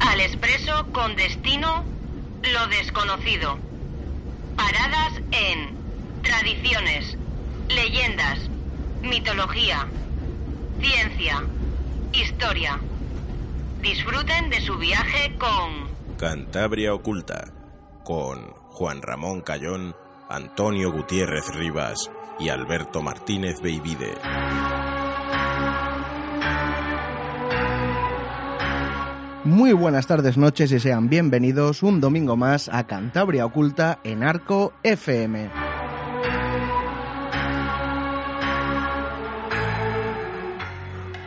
Al expreso con destino lo desconocido. Paradas en tradiciones, leyendas, mitología, ciencia, historia. Disfruten de su viaje con Cantabria Oculta, con Juan Ramón Cayón, Antonio Gutiérrez Rivas y Alberto Martínez Beivide. Muy buenas tardes, noches y sean bienvenidos un domingo más a Cantabria Oculta en Arco FM.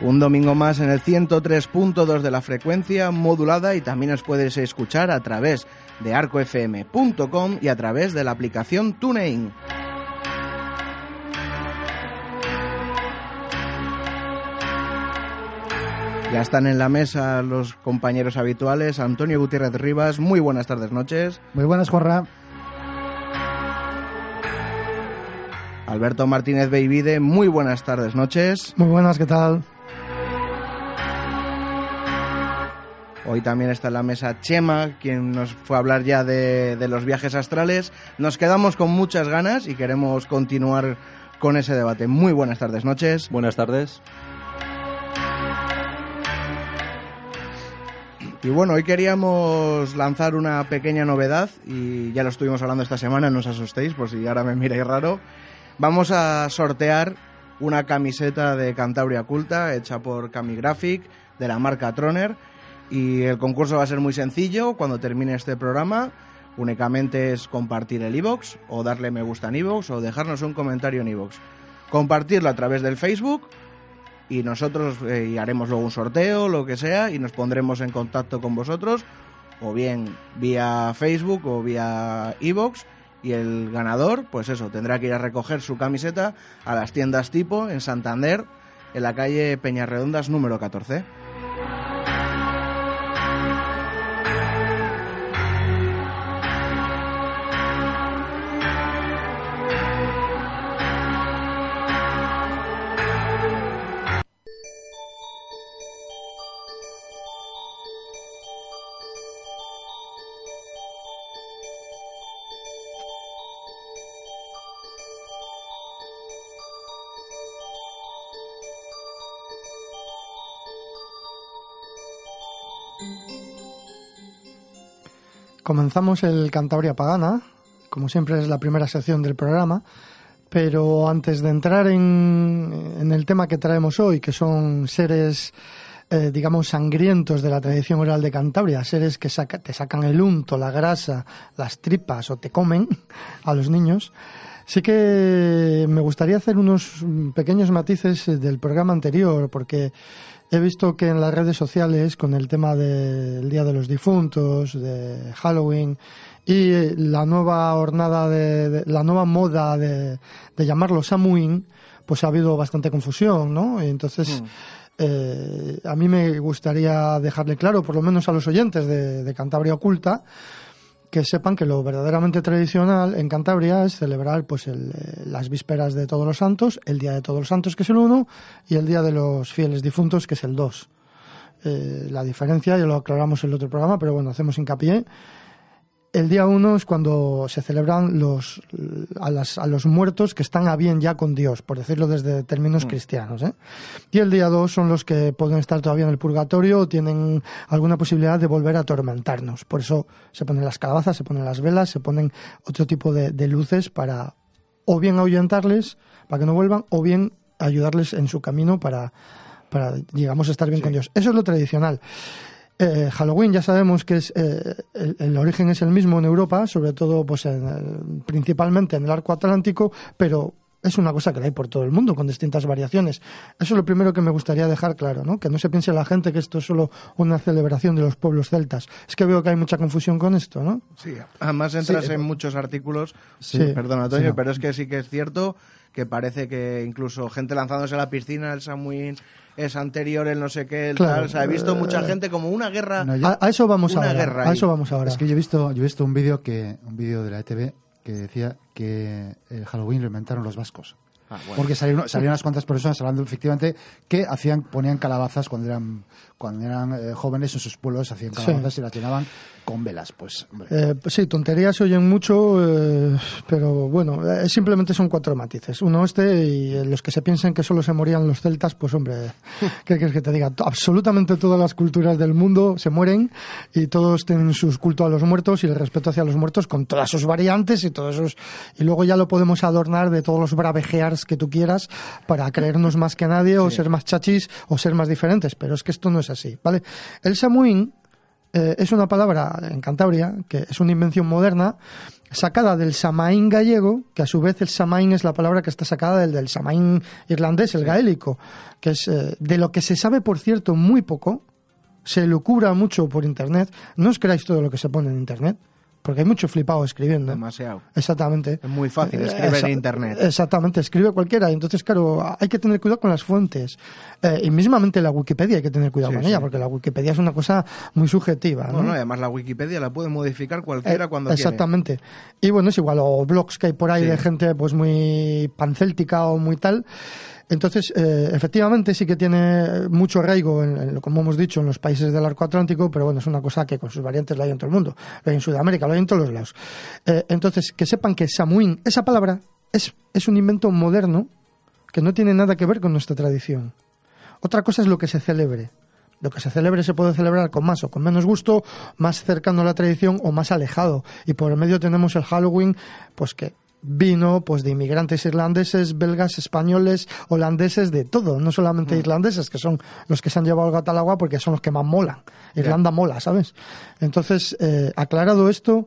Un domingo más en el 103.2 de la frecuencia modulada y también os puedes escuchar a través de arcofm.com y a través de la aplicación TuneIn. Ya están en la mesa los compañeros habituales. Antonio Gutiérrez Rivas, muy buenas tardes, noches. Muy buenas, Juanra. Alberto Martínez Beivide, muy buenas tardes, noches. Muy buenas, ¿qué tal? Hoy también está en la mesa Chema, quien nos fue a hablar ya de, de, los viajes astrales. Nos quedamos con muchas ganas y queremos continuar con ese debate. Muy buenas tardes, noches. Buenas tardes. Y bueno, hoy queríamos lanzar una pequeña novedad y ya lo estuvimos hablando esta semana, no os asustéis por si ahora me miráis raro. Vamos a sortear una camiseta de Cantabria Culta hecha por Camigraphic de la marca Troner y el concurso va a ser muy sencillo cuando termine este programa. Únicamente es compartir el iBox o darle me gusta en iBox o dejarnos un comentario en iBox. Compartirlo a través del Facebook y nosotros eh, haremos luego un sorteo, lo que sea, y nos pondremos en contacto con vosotros, o bien vía Facebook o vía iBox y el ganador, pues eso, tendrá que ir a recoger su camiseta a las tiendas tipo en Santander, en la calle Peñarredondas número 14. Comenzamos el Cantabria Pagana, como siempre es la primera sección del programa, pero antes de entrar en, el tema que traemos hoy, que son seres, eh, digamos, sangrientos de la tradición oral de Cantabria, seres que saca, te sacan el unto, la grasa, las tripas o te comen a los niños, sí que me gustaría hacer unos pequeños matices del programa anterior, porque He visto que en las redes sociales, con el tema del Día de los Difuntos, de Halloween y la nueva jornada de, la nueva moda de, de, llamarlo Samhain, pues ha habido bastante confusión, ¿no? Y entonces, mm. Eh, a mí me gustaría dejarle claro, por lo menos a los oyentes de, Cantabria Oculta, que sepan que lo verdaderamente tradicional en Cantabria es celebrar pues el, las vísperas de Todos los Santos, el Día de Todos los Santos, que es el 1, y el Día de los Fieles Difuntos, que es el 2. Eh, la diferencia, ya lo aclaramos en el otro programa, pero bueno, hacemos hincapié. El día 1 es cuando se celebran los, a, las, a, los muertos que están a bien ya con Dios, por decirlo desde términos mm. cristianos. ¿eh? Y el día 2 son los que pueden estar todavía en el purgatorio o tienen alguna posibilidad de volver a atormentarnos. Por eso se ponen las calabazas, se ponen las velas, se ponen otro tipo de, de luces para o bien ahuyentarles, para que no vuelvan, o bien ayudarles en su camino para, para digamos, estar bien sí. con Dios. Eso es lo tradicional. Eh, Halloween ya sabemos que es eh, el, el origen es el mismo en Europa, sobre todo pues en el- principalmente en el arco atlántico, pero es una cosa que la hay por todo el mundo con distintas variaciones. Eso es lo primero que me gustaría dejar claro, ¿no? Que no se piense la gente que esto es solo una celebración de los pueblos celtas. Es que veo que hay mucha confusión con esto, ¿no? Sí, además entras Sí, en muchos artículos. Sí. Perdón, Antonio, Sí, no. pero es que sí que es cierto que parece que incluso gente lanzándose a la piscina, el Samuín es anterior, el no sé qué, el Claro. tal. O sea, he visto mucha Eh, gente como una guerra. No, yo- A, a eso vamos Una ahora. guerra a eso vamos ahora. Es que yo he visto, yo he visto un vídeo que un vídeo de la ETV que decía que el Halloween lo inventaron los vascos. Ah, bueno. Porque salieron, salieron unas cuantas personas hablando efectivamente que hacían, ponían calabazas cuando eran, cuando eran eh, jóvenes en sus pueblos, hacían Sí. calabazas y las llenaban con velas. Pues, Eh, pues sí, tonterías se oyen mucho, eh, pero bueno, eh, simplemente son cuatro matices. Uno este y los que se piensen que solo se morían los celtas, pues hombre, ¿qué quieres que te diga? Absolutamente todas las culturas del mundo se mueren y todos tienen sus culto a los muertos y el respeto hacia los muertos con todas sus variantes y todos esos... Y luego ya lo podemos adornar de todos los bravejears que tú quieras para creernos más que nadie o ser más chachis o ser más diferentes, pero es que esto no es así, ¿vale? El Samuín eh, es una palabra en Cantabria que es una invención moderna sacada del samaín gallego, que a su vez el samaín es la palabra que está sacada del, del samaín irlandés, el gaélico, que es eh, de lo que se sabe, por cierto, muy poco, se lucura mucho por internet. No os creáis todo lo que se pone en internet, porque hay mucho flipado escribiendo. Demasiado. Exactamente. Es muy fácil Eh, escribir en internet. Exactamente, escribe cualquiera. Entonces, claro, hay que tener cuidado con las fuentes. Eh, y mismamente la Wikipedia hay que tener cuidado Sí, con ella, porque la Wikipedia es una cosa muy subjetiva. ¿no? Bueno, además la Wikipedia la puede modificar cualquiera Eh, cuando quiere. Exactamente. Y bueno, es igual, o blogs que hay por ahí Sí. de gente pues muy pancéltica o muy tal. Entonces, eh, efectivamente sí que tiene mucho arraigo, en, en como hemos dicho, en los países del arco atlántico, pero bueno, es una cosa que con sus variantes la hay en todo el mundo. Lo hay en Sudamérica, lo hay en todos los lados. Eh, entonces, que sepan que Samuín, esa palabra, es, es un invento moderno que no tiene nada que ver con nuestra tradición. Otra cosa es lo que se celebre. Lo que se celebre se puede celebrar con más o con menos gusto, más cercano a la tradición o más alejado. Y por el medio tenemos el Halloween, pues que vino pues de inmigrantes irlandeses, belgas, españoles, holandeses, de todo, no solamente irlandeses, que son los que se han llevado el gato al agua porque son los que más molan. Irlanda mola, ¿sabes? Entonces, eh, aclarado esto,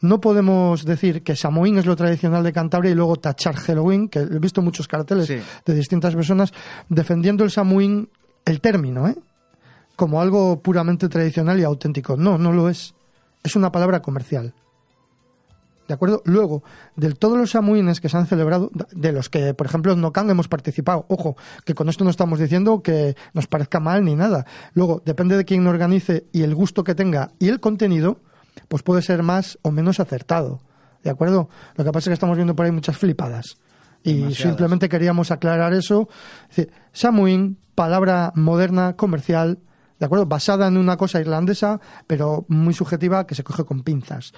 no podemos decir que Samoín es lo tradicional de Cantabria y luego tachar Halloween, que he visto muchos carteles Sí. de distintas personas defendiendo el Samoín, el término, ¿eh? como algo puramente tradicional y auténtico. No, no lo es. Es una palabra comercial. ¿De acuerdo? Luego, de todos los samuines que se han celebrado, de los que, por ejemplo, en Nocan hemos participado, ojo, que con esto no estamos diciendo que nos parezca mal ni nada. Luego, depende de quién lo organice y el gusto que tenga y el contenido, pues puede ser más o menos acertado. ¿De acuerdo? Lo que pasa es que estamos viendo por ahí muchas flipadas. Y Demasiadas. simplemente queríamos aclarar eso. Es decir, Samuín, palabra moderna, comercial, ¿de acuerdo? Basada en una cosa irlandesa, pero muy subjetiva que se coge con pinzas.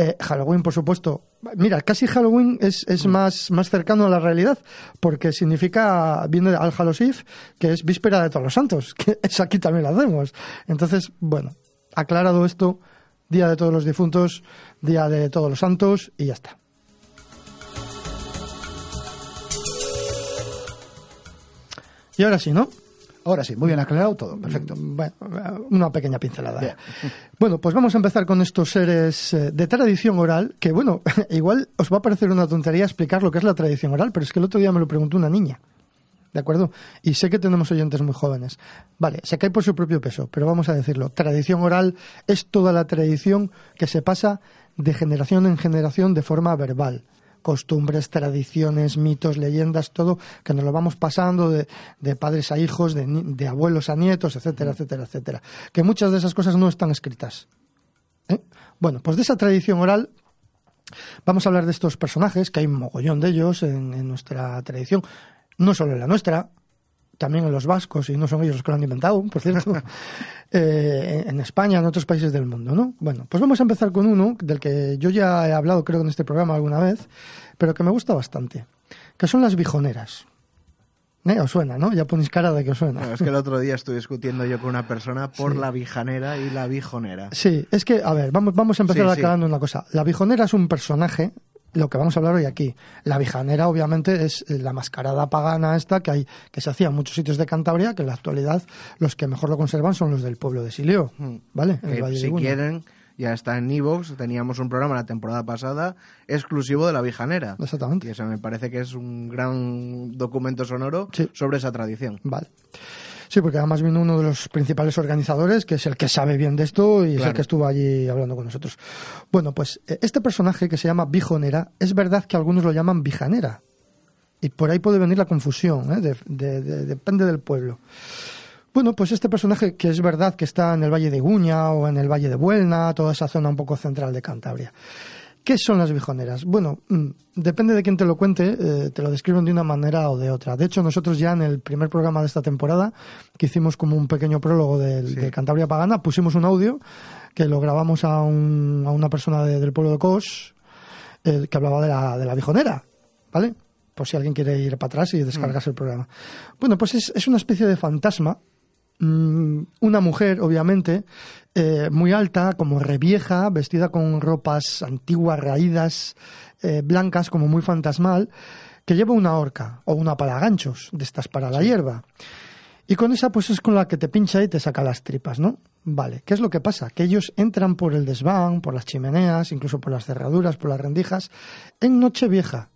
Eh, Halloween, por supuesto. Mira, casi Halloween es, es más, más cercano a la realidad, porque significa, viene al Hallows que es víspera de todos los santos, que eso aquí también lo hacemos. Entonces, bueno, aclarado esto, Día de todos los difuntos, Día de todos los santos, y ya está. Y ahora sí, ¿no? Ahora sí, muy bien aclarado todo, perfecto. Bueno, una pequeña pincelada. Bueno, pues vamos a empezar con estos seres eh, de tradición oral, que bueno, igual os va a parecer una tontería explicar lo que es la tradición oral, pero es que el otro día me lo preguntó una niña. ¿De acuerdo? Y sé que tenemos oyentes muy jóvenes. Vale, se cae por su propio peso, pero vamos a decirlo. Tradición oral es toda la tradición que se pasa de generación en generación de forma verbal costumbres, tradiciones, mitos, leyendas, todo, que nos lo vamos pasando de, de padres a hijos, de, de abuelos a nietos, etcétera, etcétera, etcétera. Que muchas de esas cosas no están escritas. ¿eh? Bueno, pues de esa tradición oral vamos a hablar de estos personajes, que hay un mogollón de ellos en, en nuestra tradición, no solo en la nuestra, también en los vascos, y no son ellos los que lo han inventado, por cierto, eh, en España, en otros países del mundo, ¿no? Bueno, pues vamos a empezar con uno del que yo ya he hablado, creo, en este programa alguna vez, pero que me gusta bastante, que son las bijoneras. ¿Eh? Os suena, ¿no? Ya ponéis cara de que os suena. Bueno, es que el otro día estuve discutiendo yo con una persona por la bijanera y la bijonera. Sí, es que, a ver, vamos, vamos a empezar Sí, sí. aclarando una cosa. La bijonera es un personaje lo que vamos a hablar hoy aquí. La vijanera, obviamente, es la mascarada pagana esta que hay, que se hacía en muchos sitios de Cantabria, que en la actualidad los que mejor lo conservan son los del pueblo de Silio, Mm. ¿vale? En el Valle si quieren, ya está en Evox. Teníamos un programa la temporada pasada exclusivo de la Vijanera. Exactamente. Y eso me parece que es un gran documento sonoro Sí. sobre esa tradición. Vale. Sí, porque además vino uno de los principales organizadores, que es el que sabe bien de esto y es el que estuvo allí hablando con nosotros. Bueno, pues eh, este personaje que se llama Bijonera, es verdad que algunos lo llaman Bijanera. Y por ahí puede venir la confusión, ¿eh? De- de- de- depende del pueblo. Bueno, pues este personaje que es verdad que está en el Valle de Guña o en el Valle de Buelna, toda esa zona un poco central de Cantabria. ¿Qué son las bijoneras? Bueno, mm, depende de quién te lo cuente, eh, te lo describen de una manera o de otra. De hecho, nosotros ya en el primer programa de esta temporada, que hicimos como un pequeño prólogo del, de Cantabria Pagana, pusimos un audio que lo grabamos a, un- a una persona de- del pueblo de Cos, eh, que hablaba de la, de la bijonera, ¿vale? Por si alguien quiere ir para atrás y descargarse el programa. Bueno, pues es, es una especie de fantasma mm, una mujer, obviamente, eh, muy alta, como revieja, vestida con ropas antiguas, raídas, eh, blancas, como muy fantasmal, que lleva una horca o una palaganchos de estas para la hierba. Y con esa, pues es con la que te pincha y te saca las tripas, ¿no? Vale, ¿qué es lo que pasa? Que ellos entran por el desván, por las chimeneas, incluso por las cerraduras, por las rendijas, en Nochevieja.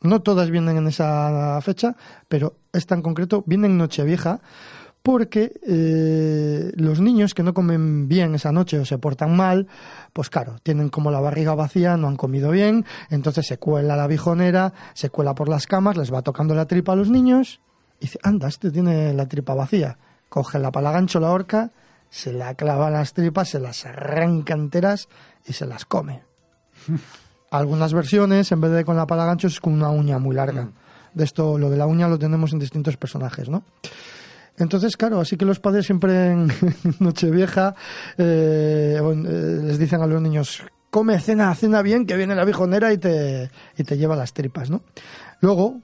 No todas vienen en esa fecha, pero esta en concreto viene en Nochevieja porque eh, los niños que no comen bien esa noche o se portan mal, pues claro, tienen como la barriga vacía, no han comido bien, entonces se cuela la bijonera, se cuela por las camas, les va tocando la tripa a los niños y dice, anda, este tiene la tripa vacía. Coge la palagancho, la horca, se la clava en las tripas, se las arranca enteras y se las come. Algunas versiones, en vez de con la palagancho, es con una uña muy larga. De esto, lo de la uña lo tenemos en distintos personajes, ¿no? Entonces, claro, así que los padres siempre en Nochevieja eh, eh, les dicen a los niños, come, cena, cena bien, que viene la bijonera y te, y te lleva las tripas, ¿no? Luego,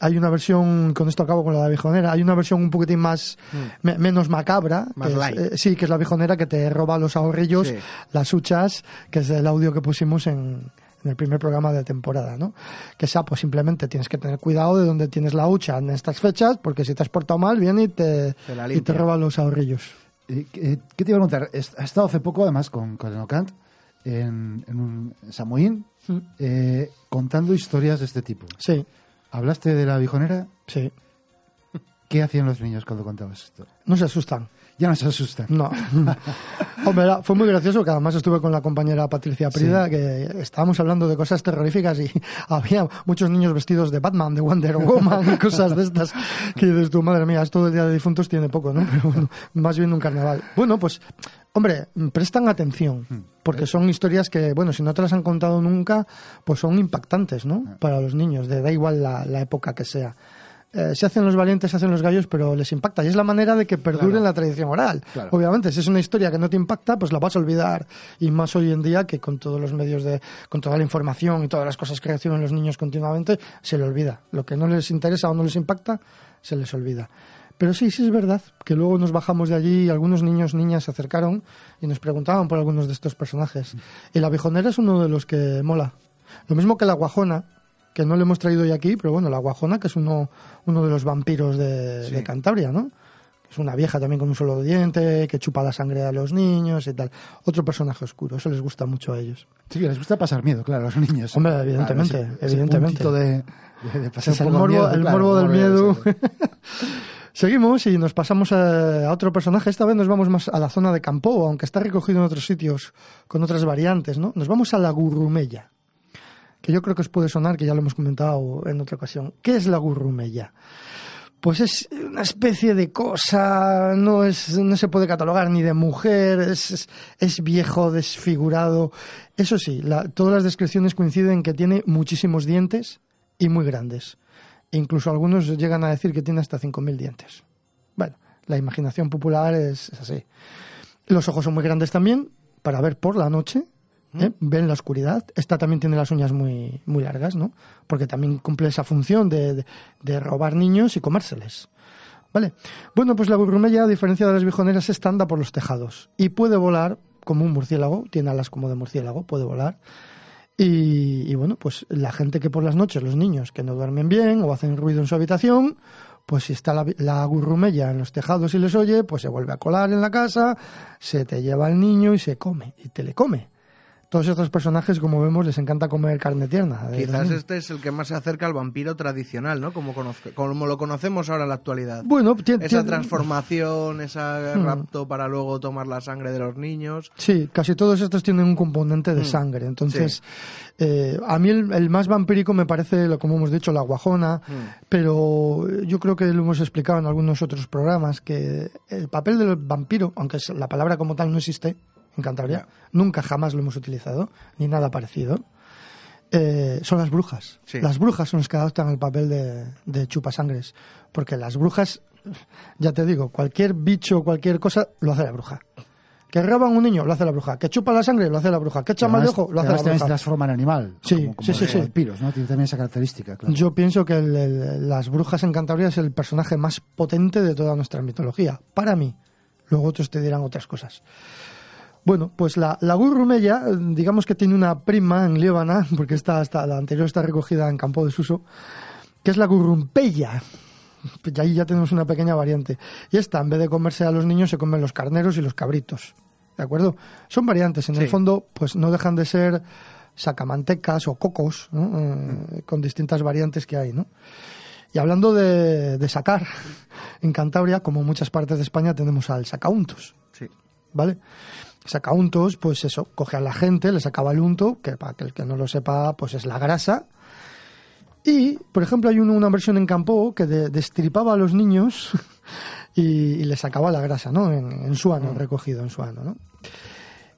hay una versión, con esto acabo con la de la bijonera, hay una versión un poquitín más, me- menos macabra, Más es, eh, sí, que es la bijonera que te roba los ahorrillos, Sí. las huchas, que es el audio que pusimos en, en el primer programa de temporada, ¿no? Que sea, pues simplemente tienes que tener cuidado de dónde tienes la hucha en estas fechas, porque si te has portado mal, viene y te, Te la y te roba los ahorrillos. ¿Qué te iba a preguntar? Has estado hace poco, además, con, con Enocant en, en un Samoín, Mm. eh, contando historias de este tipo. Sí, ¿Hablaste de la bijonera? sí. ¿Qué hacían los niños cuando contabas esto? No se asustan. Ya no se asustan. No. Hombre, era- fue muy gracioso que además estuve con la compañera Patricia Prida, que estábamos hablando de cosas terroríficas y había muchos niños vestidos de Batman, de Wonder Woman cosas de estas que dices tu madre mía, esto del Día de Difuntos tiene poco, ¿no? Pero bueno, más bien un carnaval. Bueno, pues, hombre, prestan atención, porque son historias que, bueno, si no te las han contado nunca, pues son impactantes, ¿no? Para los niños, de da igual la, la época que sea. Eh, se hacen los valientes, se hacen los gallos, pero les impacta. Y es la manera de que perdure Claro. la tradición oral. Claro. Obviamente, si es una historia que no te impacta, pues la vas a olvidar. Y más hoy en día que con todos los medios de, con toda la información y todas las cosas que reciben los niños continuamente, se le olvida. Lo que no les interesa o no les impacta, se les olvida. Pero sí, sí es verdad que luego nos bajamos de allí y algunos niños, niñas se acercaron y nos preguntaban por algunos de estos personajes. Y la bijonera es uno de los que mola. Lo mismo que la guajona, que no le hemos traído hoy aquí, pero bueno, la guajona, que es uno, uno de los vampiros de, de Cantabria, ¿no? Es una vieja también con un solo diente, que chupa la sangre a los niños y tal. Otro personaje oscuro, eso les gusta mucho a ellos. Sí, les gusta pasar miedo, claro, a los niños. Hombre, evidentemente, Claro, ese- ese evidentemente. de, de- de pasar Es el morbo, miedo, el claro, morbo del miedo. Seguimos y nos pasamos a, a otro personaje. Esta vez nos vamos más a la zona de Campo, aunque está recogido en otros sitios con otras variantes, ¿no? Nos vamos a la gurrumella, que yo creo que os puede sonar, que ya lo hemos comentado en otra ocasión. ¿Qué es la gurrumella? Pues es una especie de cosa, no es, no se puede catalogar ni de mujer, es, viejo, desfigurado. Eso sí, todas las descripciones coinciden en que tiene muchísimos dientes y muy grandes. Incluso algunos llegan a decir que tiene hasta 5.000 dientes. Bueno, la imaginación popular es así. Los ojos son muy grandes también, para ver por la noche, ¿eh? ven la oscuridad. Esta también tiene las uñas muy, muy largas, ¿no? Porque también cumple esa función de, de- de robar niños y comérseles. ¿Vale? Bueno, pues la burrumella, a diferencia de las bijoneras, esta anda por los tejados y puede volar como un murciélago, tiene alas como de murciélago, puede volar. Y, y, bueno, pues la gente que por las noches, los niños que no duermen bien o hacen ruido en su habitación, pues si está la, la gurrumella en los tejados y les oye, pues se vuelve a colar en la casa, se te lleva el niño y se come, y te le come todos estos personajes, como vemos, les encanta comer carne tierna. Quizás este es el que más se acerca al vampiro tradicional, ¿no? Como, como lo conocemos ahora en la actualidad. Bueno, esa transformación, ese hmm. rapto para luego tomar la sangre de los niños. Sí, casi todos estos tienen un componente de hmm. sangre. Entonces, eh, a mí el, más vampírico me parece, como hemos dicho, la guajona, hmm. pero yo creo que lo hemos explicado en algunos otros programas, que el papel del vampiro, aunque la palabra como tal no existe, en Cantabria. Nunca jamás lo hemos utilizado, ni nada parecido. Eh, son las brujas. Las brujas son las que adoptan el papel de, de chupasangres. Porque las brujas, ya te digo, cualquier bicho, cualquier cosa, lo hace la bruja. Que roban un niño, lo hace la bruja. Que chupa la sangre, lo hace la bruja. Que echa mal de ojo, lo hace la bruja. se transforma en animal. Sí, sí, sí. ¿no? Tiene también esa característica, Yo pienso que las brujas en Cantabria es el personaje más potente de toda nuestra mitología. Para mí. Luego otros te dirán otras cosas. Bueno, pues la, la gurrumella, digamos que tiene una prima en Líbana, porque está, la anterior está recogida en Campo de Suso, que es la gurrumpella. Y ahí ya tenemos una pequeña variante. Y esta, en vez de comerse a los niños, se comen los carneros y los cabritos. ¿De acuerdo? Son variantes. En el fondo, pues no dejan de ser sacamantecas o cocos, eh, con distintas variantes que hay, ¿no? Y hablando de, de, sacar, en Cantabria, como en muchas partes de España, tenemos al sacauntos. Sí. ¿Vale? Saca untos, pues eso, coge a la gente, le sacaba el unto, que para que el que no lo sepa, pues es la grasa. Y, por ejemplo, hay una versión en campo que destripaba a los niños y, le sacaba la grasa, ¿no? En, en suano, mm. recogido en suano, ¿no?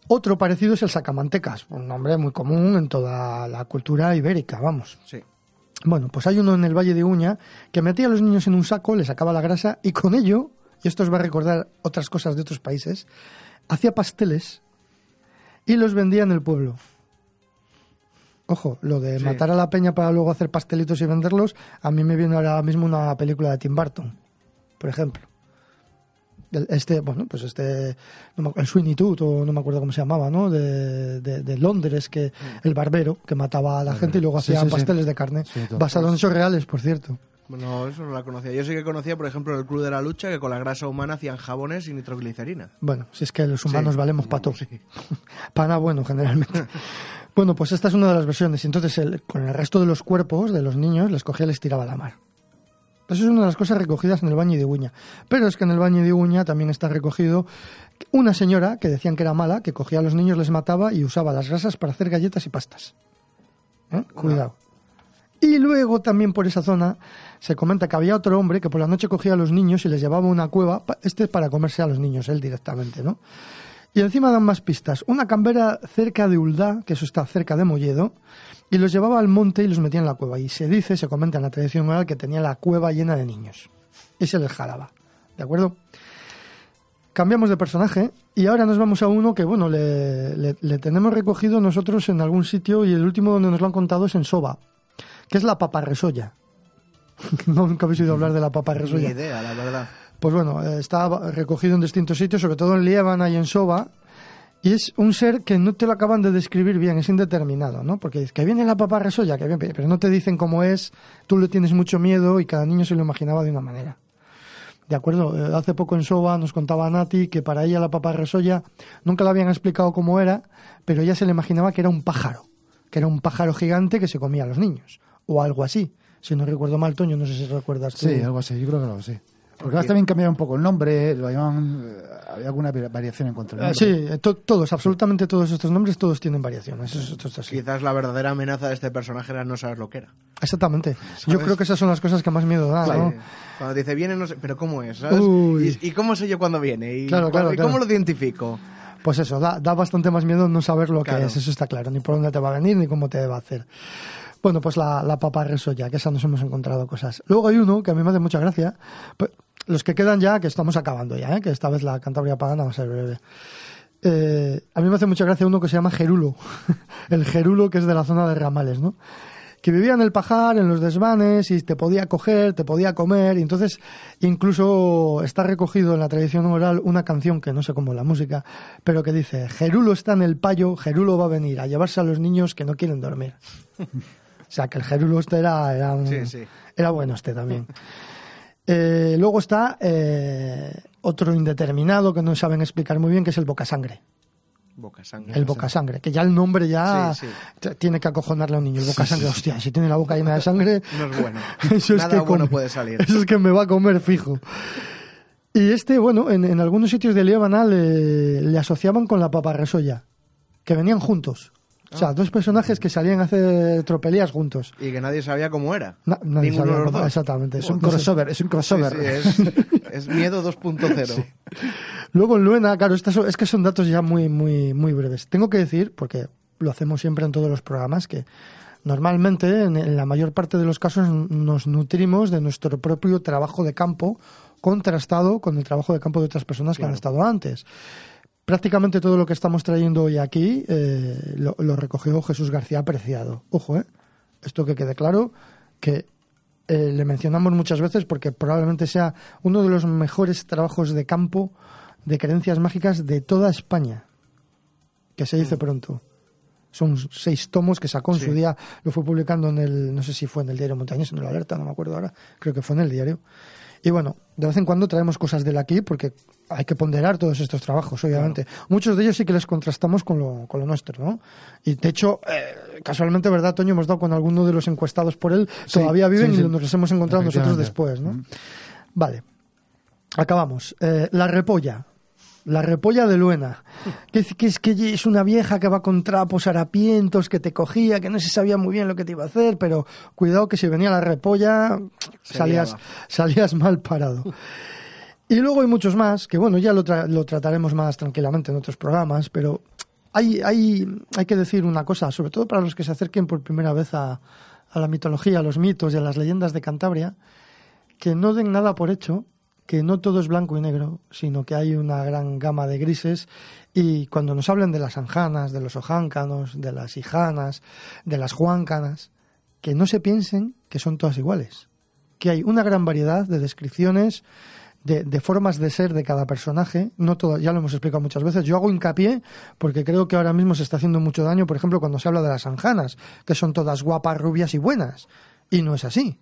Otro parecido es el sacamantecas, un nombre muy común en toda la cultura ibérica, vamos. Sí. Bueno, pues hay uno en el Valle de Uña que metía a los niños en un saco, le sacaba la grasa y con ello, y esto os va a recordar otras cosas de otros países, hacía pasteles y los vendía en el pueblo. Ojo, lo de matar a la peña para luego hacer pastelitos y venderlos, a mí me viene ahora mismo una película de Tim Burton, por ejemplo. Este, bueno, pues este, el Sweeney Todd, o no me acuerdo cómo se llamaba, ¿no? De, Londres, que mm. el barbero que mataba a la gente y luego hacía pasteles de carne, basados en hechos reales, por cierto. No, eso no la conocía. Yo sí que conocía, por ejemplo, el Club de la Lucha, que con la grasa humana hacían jabones y nitroglicerina. Bueno, si es que los humanos valemos para todo. para bueno, generalmente. bueno, pues esta es una de las versiones. Entonces, con el resto de los cuerpos de los niños, les cogía y les tiraba a la mar. Eso es una de las cosas recogidas en el baño de Uña. Pero es que en el baño de Uña también está recogido una señora que decían que era mala, que cogía a los niños, les mataba y usaba las grasas para hacer galletas y pastas. ¿Eh? Cuidado. Y luego también por esa zona se comenta que había otro hombre que por la noche cogía a los niños y les llevaba a una cueva, este para comerse a los niños, él directamente, ¿no? Y encima dan más pistas. Una cambera cerca de Uldá, que eso está cerca de Molledo, y los llevaba al monte y los metía en la cueva. Y se dice, se comenta en la tradición oral, que tenía la cueva llena de niños. Y se les jalaba. ¿De acuerdo? Cambiamos de personaje y ahora nos vamos a uno que, bueno, le, le tenemos recogido nosotros en algún sitio y el último donde nos lo han contado es en Soba, que es la paparresolla. nunca habéis oído hablar de la paparresolla. Ni idea, la verdad. Pues bueno, eh, está recogido en distintos sitios, sobre todo en Líbana y en Soba, y es un ser que no te lo acaban de describir bien, es indeterminado, ¿no? Porque es que viene la paparresolla, que viene, pero no te dicen cómo es, tú le tienes mucho miedo y cada niño se lo imaginaba de una manera. De acuerdo, eh, hace poco en Soba nos contaba Nati que para ella la paparresolla nunca le habían explicado cómo era, pero ella se le imaginaba que era un pájaro, que era un pájaro gigante que se comía a los niños o algo así. Si no recuerdo mal, Toño, no sé si recuerdas tú. Sí, algo así, yo creo que lo sé. Porque ahora también cambiaron un poco el nombre, lo llamaban, eh, había alguna variación en cuanto al nombre. Sí, eh, todos, absolutamente todos estos nombres, todos tienen variaciones. Quizás la verdadera amenaza de este personaje era no saber lo que era. Exactamente. Yo creo que esas son las cosas que más miedo dan, ¿no? Cuando dice viene, no sé, pero ¿cómo es? ¿Y, cómo sé yo cuándo viene? ¿Y, claro, claro, ¿y cómo lo identifico? Pues eso, da, da, bastante más miedo no saber lo que es, eso está claro, ni por dónde te va a venir, ni cómo te va a hacer. Bueno, pues la, la papa resoya, que esa nos hemos encontrado cosas. Luego hay uno que a mí me hace mucha gracia. Pues, los que quedan ya, que estamos acabando ya, ¿eh? que esta vez la Cantabria Pagana va a ser breve. Eh, a mí me hace mucha gracia uno que se llama Gerulo. el Gerulo, que es de la zona de Ramales, ¿no? que vivía en el pajar, en los desvanes, y te podía coger, te podía comer, y entonces incluso está recogido en la tradición oral una canción que no sé cómo la música, pero que dice, Gerulo está en el payo, Gerulo va a venir a llevarse a los niños que no quieren dormir. o sea, que el Gerulo este era, era, un- Sí, sí. era bueno este también. Eh, luego está eh, otro indeterminado que no saben explicar muy bien, que es el bocasangre. Boca sangre. El bocasangre, que ya el nombre ya Sí, sí. tiene que acojonarle a un niño. El bocasangre, hostia, si tiene la boca llena de sangre, No es bueno. eso es Nada que bueno come- puede salir. Eso es que me va a comer fijo. Y este, bueno, en, en algunos sitios de Líbana le, le asociaban con la paparresoya, que venían juntos. O sea, dos personajes que salían a hacer tropelías juntos. Y que nadie sabía cómo era. Na- nadie Ninguno sabía de los cómo- dos. Exactamente. Es un No sé. crossover, es un Sí, crossover. sí, es, es miedo 2.0. Luego en Luena, claro, estas son- es que son datos ya muy, muy, muy breves. Tengo que decir, porque lo hacemos siempre en todos los programas, que normalmente, en, la mayor parte de los casos, nos nutrimos de nuestro propio trabajo de campo contrastado con el trabajo de campo de otras personas que han estado antes. Prácticamente todo lo que estamos trayendo hoy aquí eh, lo, lo recogió Jesús García Apreciado. Ojo, ¿eh? Esto que quede claro, que eh, le mencionamos muchas veces porque probablemente sea uno de los mejores trabajos de campo de creencias mágicas de toda España. Que se dice pronto. Son seis tomos que sacó en Sí. su día, lo fue publicando en el, no sé si fue en el diario Montañés, en el Alerta, no me acuerdo ahora, creo que fue en el diario. Y bueno, de vez en cuando traemos cosas de él aquí porque hay que ponderar todos estos trabajos, obviamente. Muchos de ellos sí que les contrastamos con lo, con lo nuestro, ¿no? Y de hecho, eh, casualmente, ¿verdad, Toño? Hemos dado con alguno de los encuestados por él, Sí, todavía viven sí, sí. y nos los hemos encontrado nosotros después, ¿no? Mm. Vale. Acabamos. Eh, la repolla. La repolla de Luena. Que, es- que es que es una vieja que va con trapos harapientos, que te cogía, que no se sabía muy bien lo que te iba a hacer, pero cuidado que si venía la repolla Se salías, liaba. salías mal parado. Y luego hay muchos más, que bueno, ya lo, tra- lo trataremos más tranquilamente en otros programas, pero hay, hay, hay que decir una cosa, sobre todo para los que se acerquen por primera vez a, a la mitología, a los mitos y a las leyendas de Cantabria, que no den nada por hecho, que no todo es blanco y negro, sino que hay una gran gama de grises. Y cuando nos hablen de las anjanas, de los ojáncanos, de las hijanas, de las juancanas, que no se piensen que son todas iguales, que hay una gran variedad de descripciones, de, de formas de ser de cada personaje, no todo, ya lo hemos explicado muchas veces, yo hago hincapié porque creo que ahora mismo se está haciendo mucho daño, por ejemplo, cuando se habla de las anjanas, que son todas guapas, rubias y buenas, y no es así.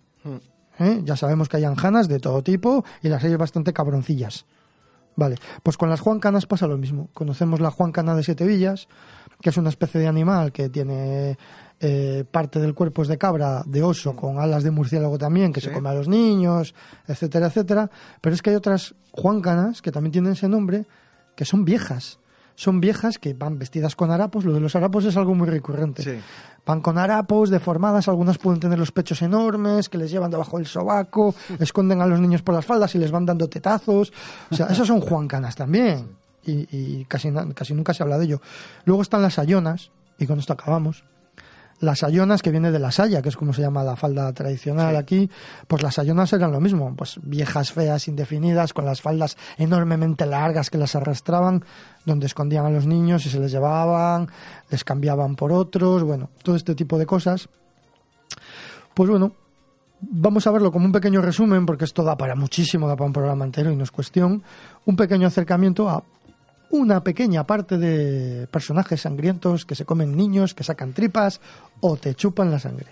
¿Eh? Ya sabemos que hay anjanas de todo tipo y las hay bastante cabroncillas. Vale, pues con las juancanas pasa lo mismo. Conocemos la juancana de siete villas, que es una especie de animal que tiene eh, parte del cuerpo es de cabra, de oso, con alas de murciélago también, que se come a los niños, etcétera, etcétera. Pero es que hay otras juancanas que también tienen ese nombre, que son viejas. Son viejas que van vestidas con harapos. Lo de los harapos es algo muy recurrente. Sí. Van con harapos, deformadas, algunas pueden tener los pechos enormes, que les llevan debajo del sobaco, esconden a los niños por las faldas y les van dando tetazos. O sea, esos son juancanas también. Y, y casi, casi nunca se habla de ello. Luego están las sayonas, y con esto acabamos. Las sayonas, que viene de la saya, que es como se llama la falda tradicional aquí, pues las sayonas eran lo mismo, pues viejas, feas, indefinidas, con las faldas enormemente largas que las arrastraban, donde escondían a los niños y se les llevaban, les cambiaban por otros, bueno, todo este tipo de cosas. Pues bueno, vamos a verlo como un pequeño resumen, porque esto da para muchísimo, da para un programa entero y no es cuestión. Un pequeño acercamiento a una pequeña parte de personajes sangrientos que se comen niños, que sacan tripas o te chupan la sangre.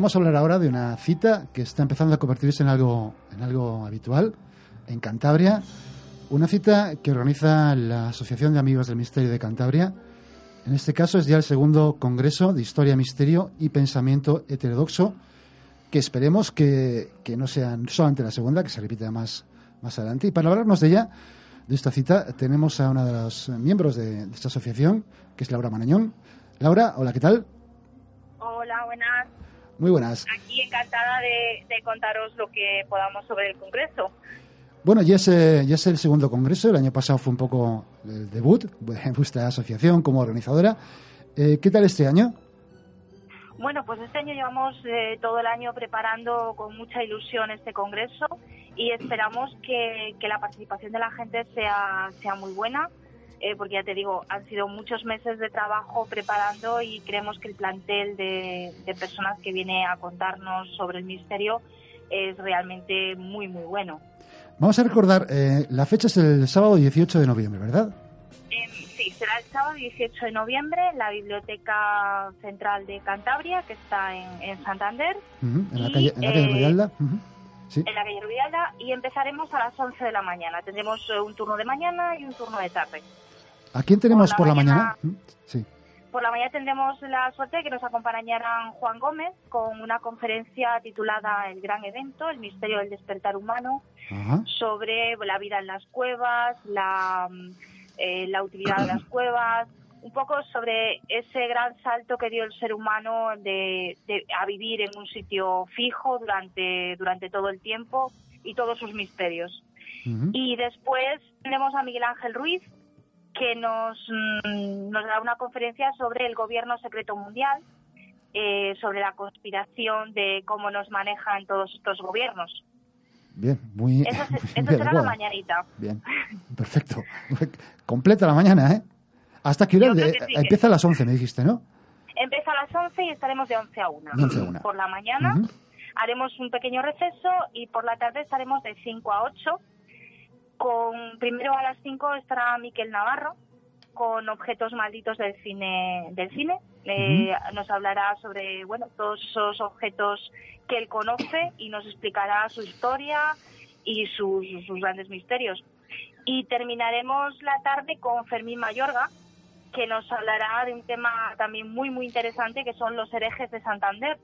Vamos a hablar ahora de una cita que está empezando a convertirse en algo, en algo habitual en Cantabria. Una cita que organiza la Asociación de Amigos del Misterio de Cantabria. En este caso es ya el segundo Congreso de Historia, Misterio y Pensamiento Heterodoxo, que esperemos que, que no sea solamente la segunda, que se repita más, más adelante. Y para hablarnos de ella, de esta cita, tenemos a una de los miembros de, de esta asociación, que es Laura Manañón. Laura, hola, ¿qué tal? Hola, buenas. Muy buenas. Aquí encantada de, de contaros lo que podamos sobre el Congreso. Bueno, ya es, eh, ya es el segundo congreso. El año pasado fue un poco el debut de vuestra asociación como organizadora. Eh, ¿Qué tal este año? Bueno, pues este año llevamos eh, todo el año preparando con mucha ilusión este congreso y esperamos que, que la participación de la gente sea, sea muy buena, eh, porque ya te digo, han sido muchos meses de trabajo preparando y creemos que el plantel de, de personas que viene a contarnos sobre el misterio es realmente muy, muy bueno. Vamos a recordar, eh, la fecha es el sábado 18 de noviembre, ¿verdad? Eh, sí, será el sábado 18 de noviembre en la Biblioteca Central de Cantabria, que está en, en Santander. Ujú, En la Y, calle, en la calle eh, Rubialda. Sí. en la calle Rubialda y empezaremos a las 11 de la mañana. Tendremos eh, un turno de mañana y un turno de tarde. ¿A quién tenemos por por la, mañana? Sí. Por la mañana tendremos la suerte de que nos acompañarán Juan Gómez con una conferencia titulada El gran evento, el misterio del despertar humano, Ajá. sobre la vida en las cuevas, la, mm, eh, la utilidad de las cuevas, un poco sobre ese gran salto que dio el ser humano de, de- a vivir en un sitio fijo durante, durante todo el tiempo y todos sus misterios. Y después tenemos a Miguel Ángel Ruiz, que nos, mm, nos dará una conferencia sobre el gobierno secreto mundial, eh, sobre la conspiración de cómo nos manejan todos estos gobiernos. Bien, muy, Eso, se- muy eso bien será la adecuado. mañanita. Bien, perfecto. Completa la mañana, ¿eh? ¿Hasta qué hora? De- que sí, empieza a las 11, me dijiste, ¿no? Empieza a las 11 y estaremos de 11 a 1. De 11 a 1. Por la mañana Ujú. haremos un pequeño receso y por la tarde estaremos de 5 a 8. Con, primero a las 5 estará Miquel Navarro con objetos malditos del cine del cine. Eh, nos hablará sobre bueno todos esos objetos que él conoce y nos explicará su historia y sus, sus grandes misterios. Y terminaremos la tarde con Fermín Mayorga que nos hablará de un tema también muy muy interesante que son los herejes de Santander.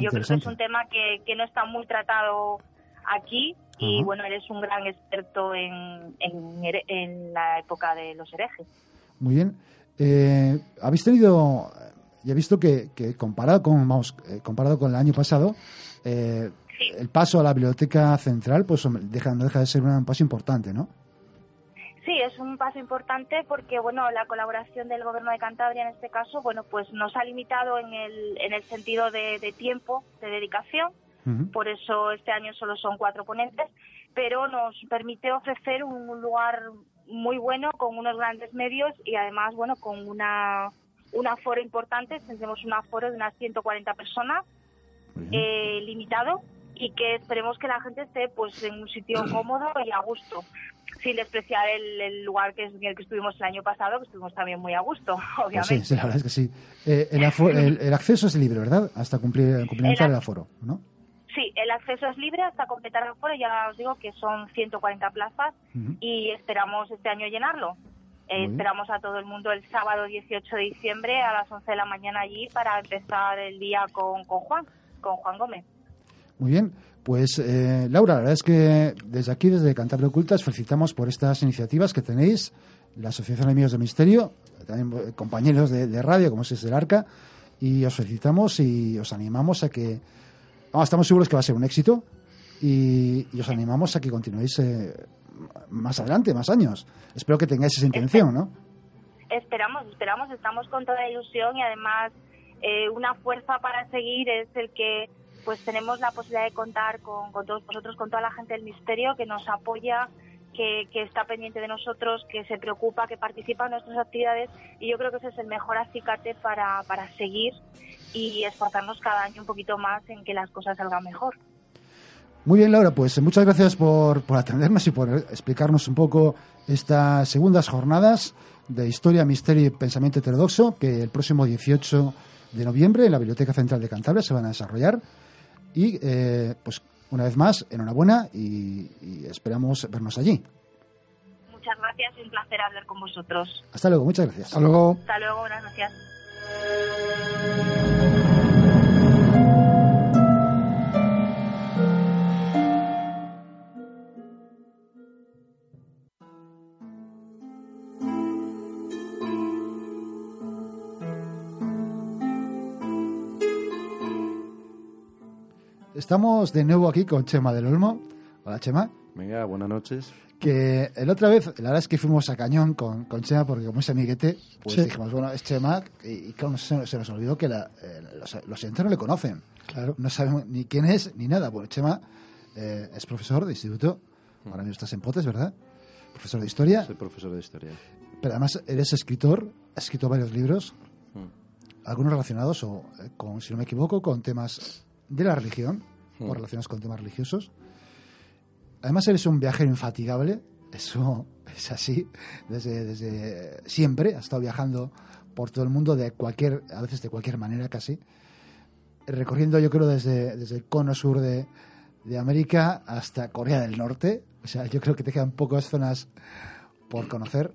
Yo creo que es un tema que, que no está muy tratado aquí y bueno, él es un gran experto en, en, la época de los herejes. Muy bien. Eh, Habéis tenido, ya he visto que, que comparado con, vamos, eh, comparado con el año pasado, eh, Sí. el paso a la biblioteca central, pues deja, no deja de ser un paso importante, ¿no? Sí, es un paso importante porque bueno, la colaboración del Gobierno de Cantabria en este caso, bueno, pues nos ha limitado en el, en el sentido de, de tiempo, de dedicación. Por eso este año solo son cuatro ponentes, pero nos permite ofrecer un lugar muy bueno con unos grandes medios y además, bueno, con una un aforo importante. Tendremos un aforo de unas 140 personas eh, limitado y que esperemos que la gente esté pues en un sitio cómodo y a gusto sin despreciar el, el lugar que es en el que estuvimos el año pasado que estuvimos también muy a gusto Pues obviamente sí, sí, la verdad es que sí. Eh, el, el- el acceso es libre, ¿verdad? Hasta cumplir, cumplimentar El aforo, ¿no? Sí, el acceso es libre hasta completar el aforo ya os digo que son 140 plazas y esperamos este año llenarlo. Eh, esperamos a todo el mundo el sábado 18 de diciembre a las 11 de la mañana allí para empezar el día con, con Juan con Juan Gómez. Muy bien. Pues, eh, Laura, la verdad es que desde aquí, desde Cantabria Ocultas, felicitamos por estas iniciativas que tenéis, la Asociación de Amigos del Misterio, también eh, compañeros de, de radio, como es el Arca, y os felicitamos y os animamos a que, estamos seguros que va a ser un éxito, y, y os animamos a que continuéis eh, más adelante, más años. Espero que tengáis esa intención, ¿no? Esperamos, esperamos, estamos con toda ilusión y además eh, una fuerza para seguir es el que pues tenemos la posibilidad de contar con, todos vosotros, con toda la gente del misterio que nos apoya, que, que está pendiente de nosotros, que se preocupa, que participa en nuestras actividades y yo creo que ese es el mejor acicate para, para seguir y esforzarnos cada año un poquito más en que las cosas salgan mejor. Muy bien, Laura, pues muchas gracias por, por atendernos y por explicarnos un poco estas segundas jornadas de Historia, Misterio y Pensamiento Heterodoxo que el próximo 18 de noviembre en la Biblioteca Central de Cantabria se van a desarrollar. Y, eh, pues, una vez más, enhorabuena y, y esperamos vernos allí. Muchas gracias y un placer hablar con vosotros. Hasta luego, muchas gracias. Hasta luego. Hasta luego, buenas gracias. Estamos de nuevo aquí con Chema del Olmo. Hola, Chema. Venga, buenas noches. Que la otra vez, la verdad es que fuimos a Cañón con, con Chema, porque como es amiguete, pues dijimos, bueno, es Chema, y, claro, se, nos olvidó que la, eh, los, los no le conocen. Claro. No sabemos ni quién es ni nada. Bueno, Chema eh, es profesor de instituto, mm. ahora mismo estás en Potes, ¿verdad? Profesor de historia. Soy profesor de historia. Pero además eres escritor, has escrito varios libros, mm. algunos relacionados, o eh, con, si no me equivoco, con temas de la religión, o mm. relacionados con temas religiosos. Además eres un viajero infatigable, eso es así, desde, siempre, has estado viajando por todo el mundo de cualquier, a veces de cualquier manera casi, recorriendo yo creo desde, desde el cono sur de, de América hasta Corea del Norte, o sea, yo creo que te quedan pocas zonas por conocer.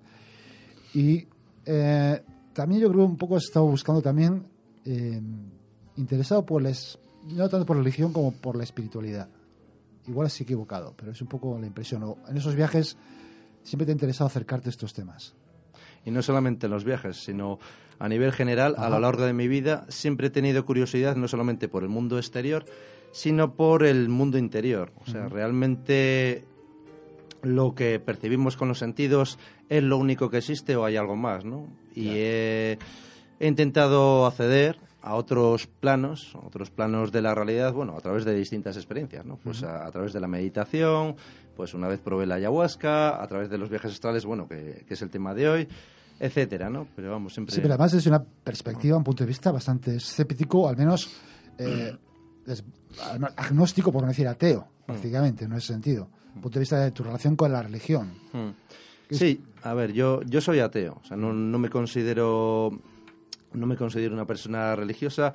Y eh, también yo creo un poco has estado buscando también, eh, interesado por les, no tanto por la religión como por la espiritualidad igual has equivocado, pero es un poco la impresión. En esos viajes siempre te ha interesado acercarte a estos temas. Y no solamente en los viajes, sino a nivel general, a lo largo de mi vida, siempre he tenido curiosidad no solamente por el mundo exterior, sino por el mundo interior. O sea, realmente lo que percibimos con los sentidos es lo único que existe o hay algo más, ¿no? Y he intentado acceder a otros planos, otros planos de la realidad, bueno, a través de distintas experiencias, ¿no? Pues a, través de la meditación, pues una vez probé la ayahuasca, a través de los viajes astrales, bueno, que, es el tema de hoy, etcétera, ¿no? Pero vamos, siempre... Sí, pero además desde una perspectiva, un punto de vista bastante escéptico, al menos eh, agnóstico, por no decir ateo, mm. prácticamente, en ese sentido. Un punto de vista de tu relación con la religión. Mm. Sí, a ver, yo, yo soy ateo, o sea, no, no me considero no me considero una persona religiosa.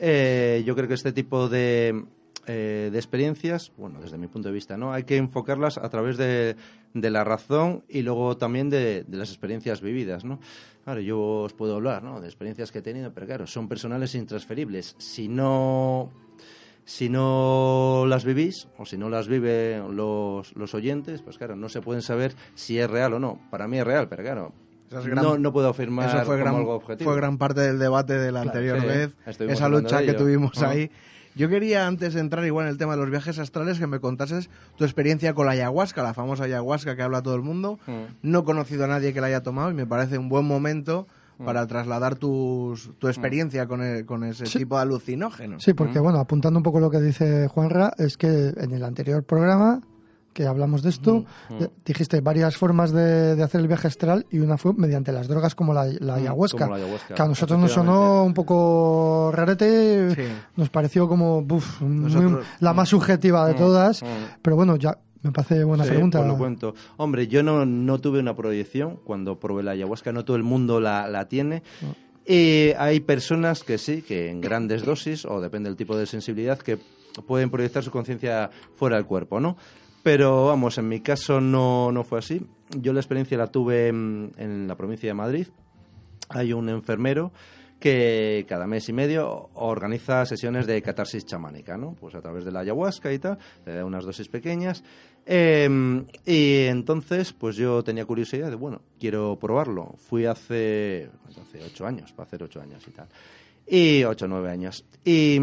Eh, yo creo que este tipo de, eh, de experiencias, bueno, desde mi punto de vista, ¿no? Hay que enfocarlas a través de, de la razón y luego también de, de, las experiencias vividas, ¿no? Ahora, yo os puedo hablar, ¿no? De experiencias que he tenido, pero claro, son personales e intransferibles. Si no, si no las vivís o si no las viven los, los oyentes, pues claro, no se pueden saber si es real o no. Para mí es real, pero claro, no, no puedo afirmar eso fue gran, algo objetivo. Fue gran parte del debate de la anterior vez, esa lucha que tuvimos ah. ahí. Yo quería, antes de entrar igual en el tema de los viajes astrales, que me contases tu experiencia con la ayahuasca, la famosa ayahuasca que habla todo el mundo. Mm. No he conocido a nadie que la haya tomado y me parece un buen momento mm. para trasladar tu experiencia con, con ese tipo de alucinógenos. Sí, porque, mm. bueno, apuntando un poco lo que dice Juanra, es que en el anterior programa que hablamos de esto, eh, dijiste varias formas de, hacer el viaje astral y una fue mediante las drogas como la, ayahuasca, que a nosotros nos sonó un poco rarete, nos pareció como la más subjetiva de todas, pero bueno, ya me parece buena pregunta. Pues lo cuento. Hombre, yo no, no tuve una proyección cuando probé la ayahuasca, no todo el mundo la, la tiene. Y hay personas que sí, que en grandes dosis, o depende del tipo de sensibilidad, que pueden proyectar su conciencia fuera del cuerpo, ¿no? Pero vamos, en mi caso no, no fue así. Yo la experiencia la tuve en, la provincia de Madrid. Hay un enfermero que cada mes y medio organiza sesiones de catarsis chamánica, ¿no? Pues a través de la ayahuasca y tal, le da unas dosis pequeñas. Em, y entonces, pues yo tenía curiosidad de, bueno, quiero probarlo. Fui hace, hace ocho años, para hacer ocho años y tal. Y ocho, nueve años. Y,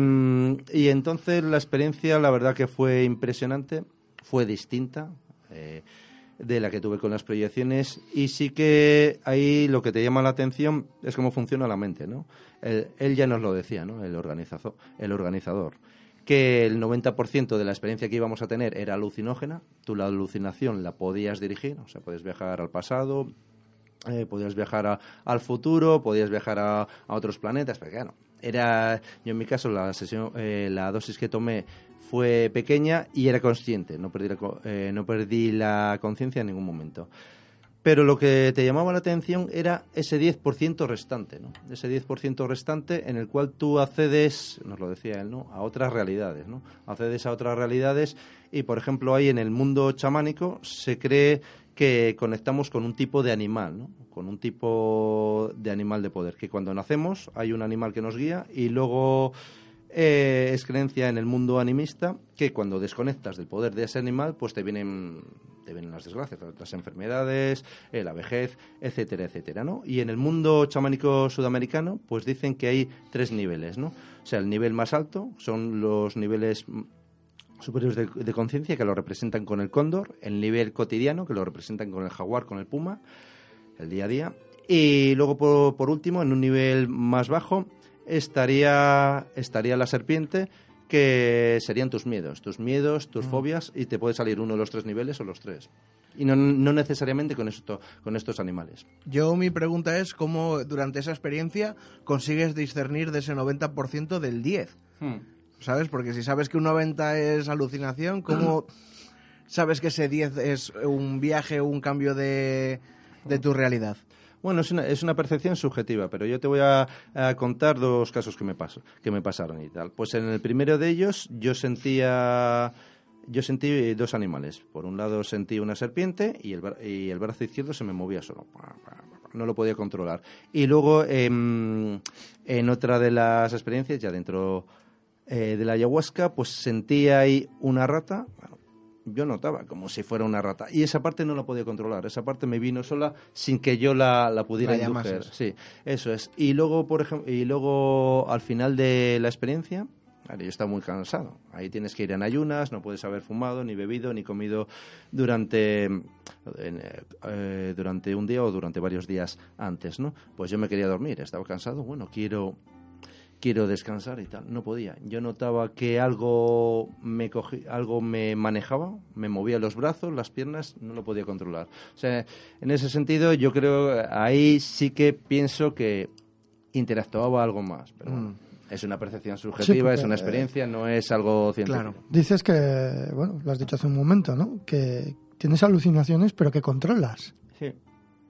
y entonces la experiencia, la verdad que fue impresionante fue distinta eh, de la que tuve con las proyecciones y sí que ahí lo que te llama la atención es cómo funciona la mente, ¿no? Él, ya nos lo decía, ¿no? El, organizador, el organizador que el 90% de la experiencia que íbamos a tener era alucinógena, tú la alucinación la podías dirigir, o sea, puedes viajar al pasado, eh, podías viajar al futuro, podías viajar a, otros planetas, pero claro, era, yo en mi caso, la, sesión, eh, la dosis que tomé fue pequeña y era consciente, no perdí la, eh, no perdí la conciencia en ningún momento. Pero lo que te llamaba la atención era ese 10% restante, ¿no? Ese 10% restante en el cual tú accedes, nos lo decía él, ¿no? A otras realidades, ¿no? Accedes a otras realidades y, por ejemplo, ahí en el mundo chamánico se cree que conectamos con un tipo de animal, ¿no? Con un tipo de animal de poder, que cuando nacemos hay un animal que nos guía y luego eh, es creencia en el mundo animista que cuando desconectas del poder de ese animal, pues te vienen, te vienen las desgracias, las enfermedades, eh, la vejez, etcétera, etcétera, ¿no? Y en el mundo chamánico sudamericano, pues dicen que hay tres niveles, ¿no? O sea, el nivel más alto son los niveles superiores de, de conciencia que lo representan con el cóndor, el nivel cotidiano que lo representan con el jaguar, con el puma, el día a día. Y luego, por, por último, en un nivel más bajo, estaría, estaría la serpiente, que serían tus miedos, tus miedos, tus fobias, y te puede salir uno de los tres niveles o los tres. Y no, no necesariamente con, esto, con estos animales. Yo mi pregunta es cómo durante esa experiencia consigues discernir de ese 90% del 10. ¿Sabes? Porque si sabes que un 90 es alucinación, ¿cómo sabes que ese 10 es un viaje o un cambio de, de tu realidad? Bueno, es una, es una percepción subjetiva, pero yo te voy a, contar dos casos que me, pasó, que me pasaron y tal. Pues en el primero de ellos yo sentía yo sentí dos animales. Por un lado sentí una serpiente y el, y el brazo izquierdo se me movía solo. No lo podía controlar. Y luego, em, en otra de las experiencias, ya dentro eh, de la ayahuasca, pues sentí ahí una rata. Yo notaba como si fuera una rata. Y esa parte no la podía controlar. Esa parte me vino sola sin que yo la, la pudiera La indujer. llamases. Sí, eso es. Y luego, por ejemplo, y luego al final de la experiencia, yo estaba muy cansado. Ahí tienes que ir en ayunas, no puedes haber fumado, ni bebido, ni comido durante, eh, durante un día o durante varios días antes, ¿no? Pues yo me quería dormir, estaba cansado, bueno, quiero quiero descansar y tal, no podía. Yo notaba que algo me cogí, algo me manejaba, me movía los brazos, las piernas, no lo podía controlar. O sea, en ese sentido yo creo ahí sí que pienso que interactuaba algo más, pero bueno, es una percepción subjetiva, porque, es una eh, experiencia, no es algo científico. Claro. Dices que, bueno, lo has dicho hace un momento, ¿no? Que tienes alucinaciones, pero que controlas. Sí,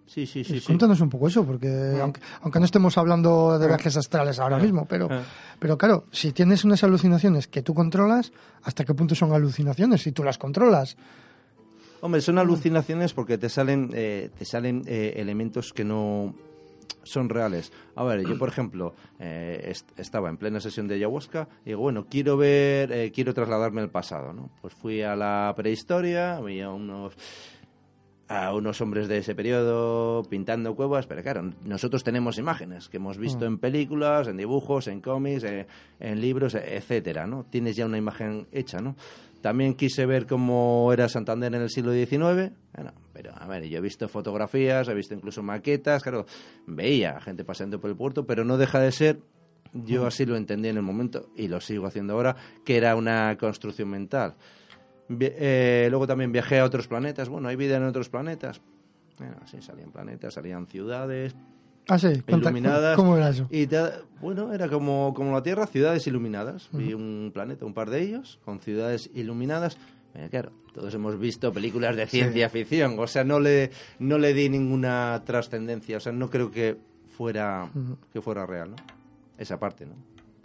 sí, sí, sí. sí. Cuéntanos un poco eso, porque aunque, aunque no estemos hablando de viajes astrales ahora mismo, pero, Ah. pero claro, si tienes unas alucinaciones que tú controlas, ¿hasta qué punto son alucinaciones? Si tú las controlas. Hombre, son alucinaciones porque te salen, eh, te salen eh, elementos que no son reales. A ver, yo por ejemplo eh, est- estaba en plena sesión de ayahuasca y digo, bueno, quiero ver, eh, quiero trasladarme al pasado, ¿no? Pues fui a la prehistoria, había unos a unos hombres de ese periodo pintando cuevas, pero claro, nosotros tenemos imágenes que hemos visto en películas, en dibujos, en cómics, eh, en libros, etcétera, ¿no? Tienes ya una imagen hecha, ¿no? También quise ver cómo era Santander en el siglo XIX, bueno, pero a ver, yo he visto fotografías, he visto incluso maquetas, claro, veía gente paseando por el puerto, pero no deja de ser yo así lo entendí en el momento y lo sigo haciendo ahora, que era una construcción mental. Eh, luego también viajé a otros planetas. Bueno, hay vida en otros planetas. Bueno, sí, salían planetas, salían ciudades Ah, sí, iluminadas. ¿Cómo era eso? Y te- bueno, era como, como la Tierra, ciudades iluminadas. Vi un planeta, un par de ellos, con ciudades iluminadas. Eh, claro, todos hemos visto películas de ciencia ficción. O sea, no le, no le di ninguna trascendencia. O sea, no creo que fuera, que fuera real, ¿no? Esa parte, ¿no?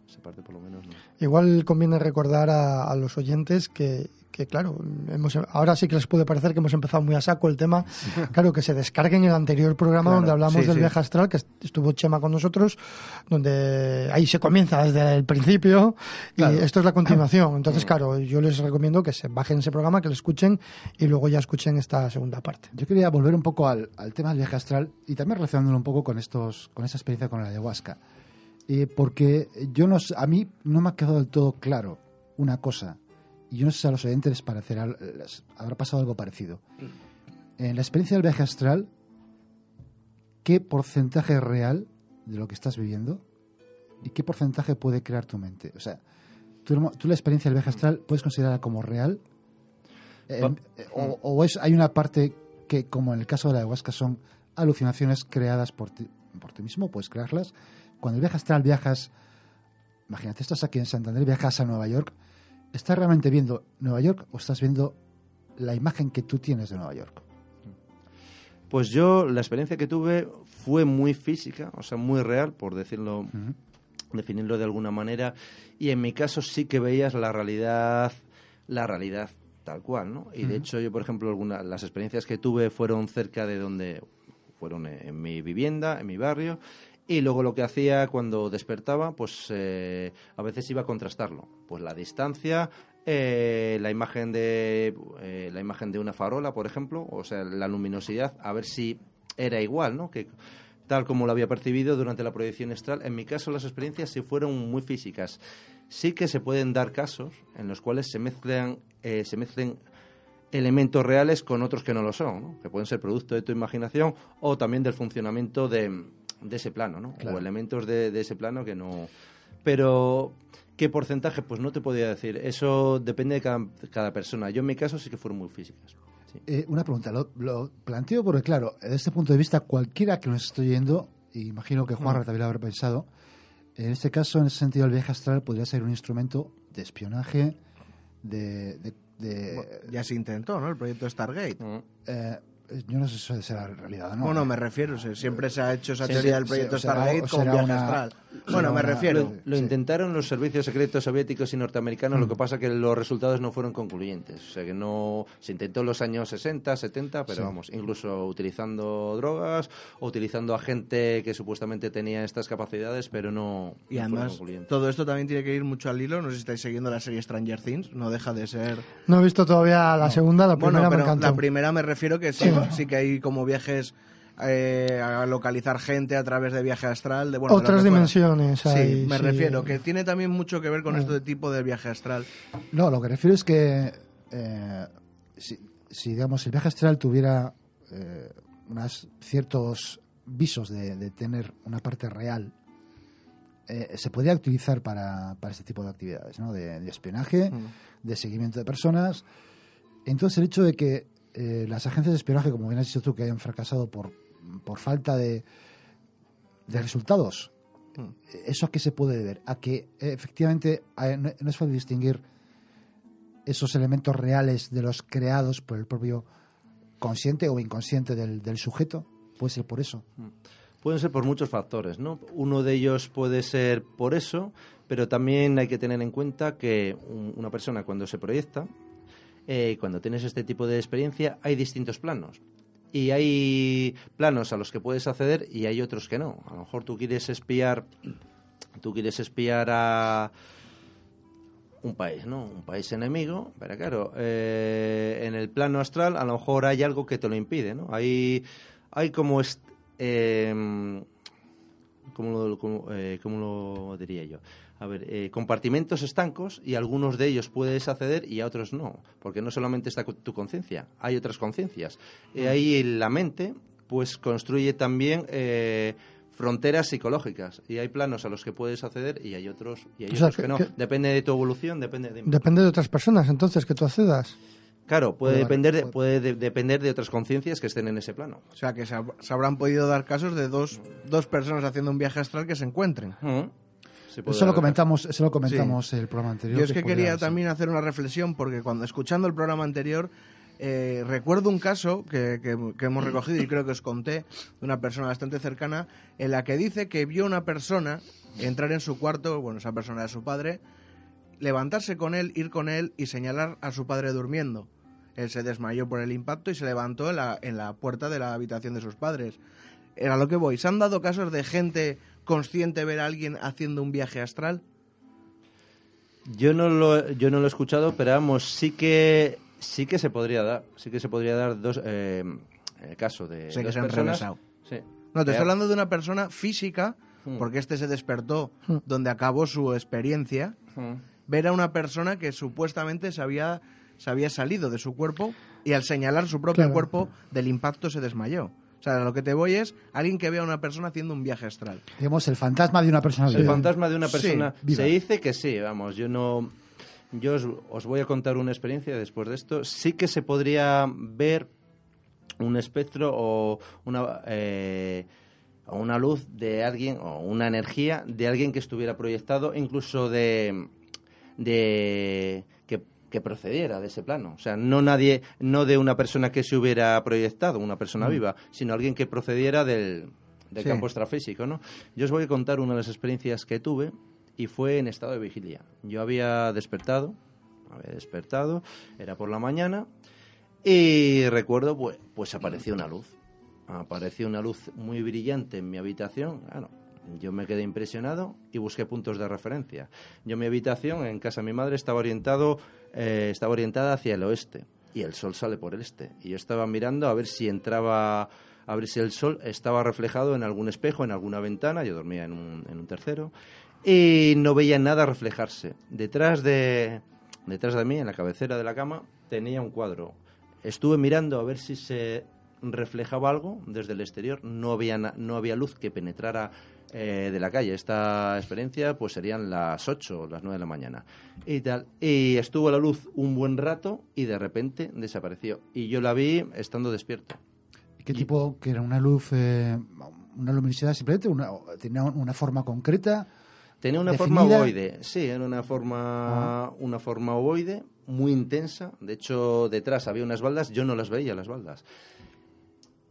Esa parte por lo menos no. Igual conviene recordar a, a los oyentes que, que, claro, hemos, ahora sí que les puede parecer que hemos empezado muy a saco el tema. Claro, que se descarguen el anterior programa Claro, donde hablamos sí, del sí. viaje astral, que est- estuvo Chema con nosotros, donde ahí se comienza desde el principio y esto es la continuación. Entonces, claro, yo les recomiendo que se bajen ese programa, que lo escuchen y luego ya escuchen esta segunda parte. Yo quería volver un poco al, al tema del viaje astral y también relacionándolo un poco con estos, con esa experiencia con la ayahuasca. Eh, porque yo no, a mí no me ha quedado del todo claro una cosa, y yo no sé si a los oyentes les parecerá, les habrá pasado algo parecido. En la experiencia del viaje astral, ¿qué porcentaje es real de lo que estás viviendo y qué porcentaje puede crear tu mente? O sea, tú, tú la experiencia del viaje astral puedes considerarla como real eh, eh, o, o es, hay una parte que, como en el caso de la ayahuasca, son alucinaciones creadas por ti, por ti mismo, puedes crearlas. Cuando el viaje astral viajas, imagínate, estás aquí en Santander, viajas a Nueva York, ¿estás realmente viendo Nueva York o estás viendo la imagen que tú tienes de Nueva York? Pues yo, la experiencia que tuve fue muy física, o sea, muy real, por decirlo, definirlo de alguna manera, y en mi caso sí que veías la realidad, la realidad tal cual, ¿no? Y de hecho yo, por ejemplo, algunas las experiencias que tuve fueron cerca de donde fueron en mi vivienda, en mi barrio, y luego lo que hacía cuando despertaba, pues eh, a veces iba a contrastarlo, pues la distancia, eh, la imagen de eh, la imagen de una farola, por ejemplo, o sea, la luminosidad, a ver si era igual, ¿no? Que tal como lo había percibido durante la proyección astral. En mi caso, las experiencias sí fueron muy físicas. Sí que se pueden dar casos en los cuales se mezclan, eh, se mezclen elementos reales con otros que no lo son, ¿no? que pueden ser producto de tu imaginación o también del funcionamiento de, de ese plano, ¿no? o elementos de, de ese plano que no... Pero ¿Qué porcentaje? Pues no te podría decir. Eso depende de cada, cada persona. Yo en mi caso sí que fueron muy físicas. Sí. Eh, una pregunta, lo, lo, planteo porque, claro, desde este punto de vista, cualquiera que nos esté oyendo, y imagino que Juan mm. también lo habrá pensado, en este caso, en ese sentido, el viaje astral podría ser un instrumento de espionaje, de... de, de bueno, ya se intentó, ¿no? El proyecto Stargate. Mm. Eh, yo no sé si será realidad no. Bueno, me refiero, siempre se ha hecho esa teoría del proyecto Stargate con viaje astral. Bueno, me refiero. Lo, lo sí. intentaron los servicios secretos soviéticos y norteamericanos, mm. lo que pasa que los resultados no fueron concluyentes. O sea que no. Se intentó en los años 60, 70, pero vamos, incluso utilizando drogas utilizando a gente que supuestamente tenía estas capacidades, pero no. Y no además, todo esto también tiene que ir mucho al hilo. No sé si estáis siguiendo la serie Stranger Things, no deja de ser. No he visto todavía la no. segunda, la primera bueno, pero me encantó. La primera me refiero que sí, sí que hay como viajes eh, a localizar gente a través de viaje astral. De, bueno, Otras de dimensiones. Sí, hay, me sí. refiero, que tiene también mucho que ver con este tipo de viaje astral. No, lo que refiero es que eh, si, si, digamos, el viaje astral tuviera eh, unos ciertos visos de, de, tener una parte real, eh, se podría utilizar para, para, este tipo de actividades, ¿no? de, de espionaje, mm. de seguimiento de personas. Entonces, el hecho de que eh, las agencias de espionaje, como bien has dicho tú, que hayan fracasado por, por falta de, de resultados, mm. ¿eso a qué se puede deber? A que efectivamente no, es fácil distinguir esos elementos reales de los creados por el propio consciente o inconsciente del, del sujeto. Puede ser por eso. Mm. Pueden ser por muchos factores, ¿no? Uno de ellos puede ser por eso, pero también hay que tener en cuenta que un, una persona cuando se proyecta, eh, cuando tienes este tipo de experiencia, hay distintos planos. Y hay planos a los que puedes acceder y hay otros que no. A lo mejor tú quieres espiar, tú quieres espiar a un país, ¿no? Un país enemigo, pero claro, eh, en el plano astral a lo mejor hay algo que te lo impide, ¿no? Hay, hay como... Eh, ¿cómo, lo, cómo, eh, ¿Cómo lo diría yo? A ver, eh, compartimentos estancos y a algunos de ellos puedes acceder y a otros no, porque no solamente está tu conciencia, hay otras conciencias. Mm. Eh, ahí la mente pues construye también eh, fronteras psicológicas y hay planos a los que puedes acceder y hay otros y hay o sea, otros que, que no. Que, depende de tu evolución, depende de... Depende de otras personas entonces que tú accedas. Claro, puede, bueno, depender, de, puede de, depender de otras conciencias que estén en ese plano. O sea, que se, se, habrán podido dar casos de dos, dos personas haciendo un viaje astral que se encuentren. Uh -huh. Eso lo comentamos, eso lo comentamos sí. el programa anterior. Yo es que, que quería también hacer una reflexión porque cuando escuchando el programa anterior eh, recuerdo un caso que, que, que, hemos recogido y creo que os conté de una persona bastante cercana en la que dice que vio una persona entrar en su cuarto, bueno, esa persona era su padre, levantarse con él, ir con él y señalar a su padre durmiendo. Él se desmayó por el impacto y se levantó en la, en la puerta de la habitación de sus padres. Era lo que voy. ¿Se han dado casos de gente consciente ver a alguien haciendo un viaje astral? Yo no lo, yo no lo he escuchado, pero vamos, sí que sí que se podría dar, sí que se podría dar dos eh, el caso de sé dos que se personas. Han sí. No, te estoy hablando de una persona física, hmm. porque este se despertó hmm. donde acabó su experiencia. Hmm. Ver a una persona que supuestamente se había, se había salido de su cuerpo y al señalar su propio claro. cuerpo del impacto se desmayó. O sea, lo que te voy es alguien que vea a una persona haciendo un viaje astral. Digamos, el fantasma de una persona. El fantasma de una persona. Sí, se dice que sí, vamos, yo no... Yo os, os, voy a contar una experiencia después de esto. Sí que se podría ver un espectro o una... Eh, o una luz de alguien o una energía de alguien que estuviera proyectado incluso de de que que procediera de ese plano. O sea, no nadie, no de una persona que se hubiera proyectado, una persona mm. viva, sino alguien que procediera del, del sí. campo extrafísico, ¿no? Yo os voy a contar una de las experiencias que tuve y fue en estado de vigilia. Yo había despertado, había despertado, era por la mañana y recuerdo, pues, pues apareció una luz. Apareció una luz muy brillante en mi habitación. Bueno, yo me quedé impresionado y busqué puntos de referencia. Yo mi habitación en casa de mi madre estaba orientado eh, estaba orientada hacia el oeste y el sol sale por el este. Y yo estaba mirando a ver si entraba a ver si el sol estaba reflejado en algún espejo, en alguna ventana, yo dormía en un, en un tercero, y no veía nada reflejarse. Detrás de, detrás de mí, en la cabecera de la cama, tenía un cuadro. Estuve mirando a ver si se reflejaba algo desde el exterior, no había, no había luz que penetrara eh, de la calle. Esta experiencia pues serían las 8 o las 9 de la mañana. Y, tal. y estuvo la luz un buen rato y de repente desapareció. Y yo la vi estando despierto. ¿Qué tipo? ¿Que era una luz, eh, una luminosidad simplemente? Una, ¿Tenía una forma concreta? Tenía una ¿Definida? forma ovoide, sí, era una forma, una forma ovoide muy intensa. De hecho, detrás había unas baldas, yo no las veía las baldas.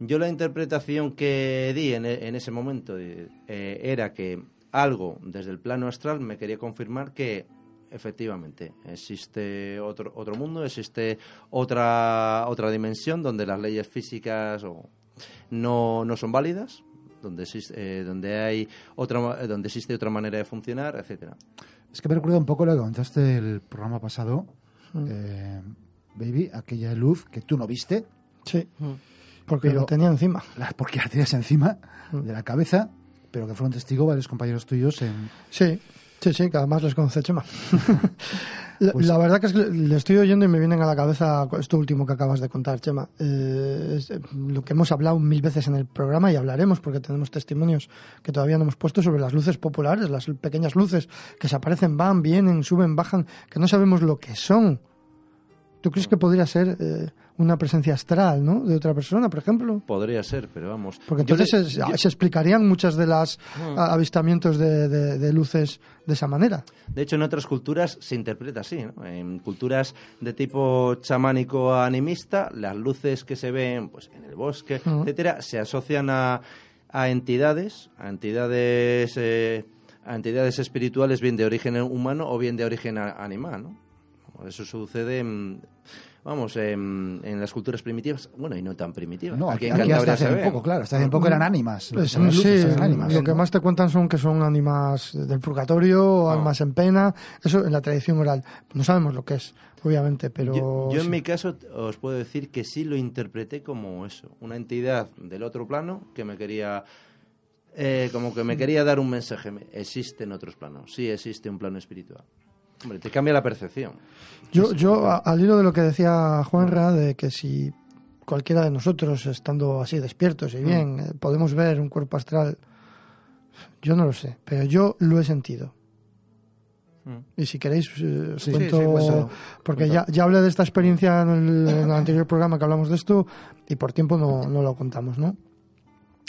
Yo la interpretación que di en, e- en ese momento eh, eh, era que algo desde el plano astral me quería confirmar que efectivamente existe otro, otro mundo, existe otra, otra dimensión donde las leyes físicas o- no, no son válidas, donde existe, eh, donde hay otra, donde existe otra manera de funcionar, etcétera. Es que me recuerda un poco lo que contaste el programa pasado, Mm. eh, Baby, aquella luz que tú no viste, Sí, porque Pero- lo tenía encima. la- porque la tenías encima Mm. de la cabeza, pero que fueron testigos varios compañeros tuyos en... Sí, sí, sí, que además les conoce Chema. la, Pues- la verdad que es que le estoy oyendo y me vienen a la cabeza esto último que acabas de contar, Chema. Eh, es, eh, lo que hemos hablado mil veces en el programa y hablaremos porque tenemos testimonios que todavía no hemos puesto sobre las luces populares, las pequeñas luces que se aparecen, van, vienen, suben, bajan, que no sabemos lo que son. ¿Tú crees que podría ser eh, una presencia astral, ¿no? De otra persona, por ejemplo. Podría ser, pero vamos. Porque entonces le- se, yo- se explicarían muchas de las Mm. a- avistamientos de, de- de luces de esa manera. De hecho, en otras culturas se interpreta así. ¿no? En culturas de tipo chamánico animista, las luces que se ven pues, en el bosque, etcétera, se asocian a, a entidades, a entidades, eh, a entidades espirituales, bien de origen humano o bien de origen animal. ¿no? Eso sucede, en, vamos, en, en las culturas primitivas, bueno, y no tan primitivas. No, Aquí aquí, en aquí hasta se hace ve. poco, claro, hasta hace poco eran ánimas. lo que Pues, sí, eran ánimas. lo que más te cuentan son que son ánimas del purgatorio, Ah. almas en pena, eso en la tradición oral. No sabemos lo que es, obviamente, pero... Yo, yo en sí. mi caso os puedo decir que sí lo interpreté como eso, una entidad del otro plano que me quería, eh, como que me quería dar un mensaje. Me- Existen otros planos, sí existe un plano espiritual. Hombre, te cambia la percepción. Yo, yo a- al hilo de lo que decía Juanra, de que si cualquiera de nosotros, estando así despiertos y bien, eh, podemos ver un cuerpo astral, yo no lo sé, pero yo lo he sentido. Mm. Y si queréis, eh, os Sí, cuento, sí, sí, cuéntalo, porque ya, ya hablé de esta experiencia en el, en el anterior programa que hablamos de esto y por tiempo no, no lo contamos, ¿no?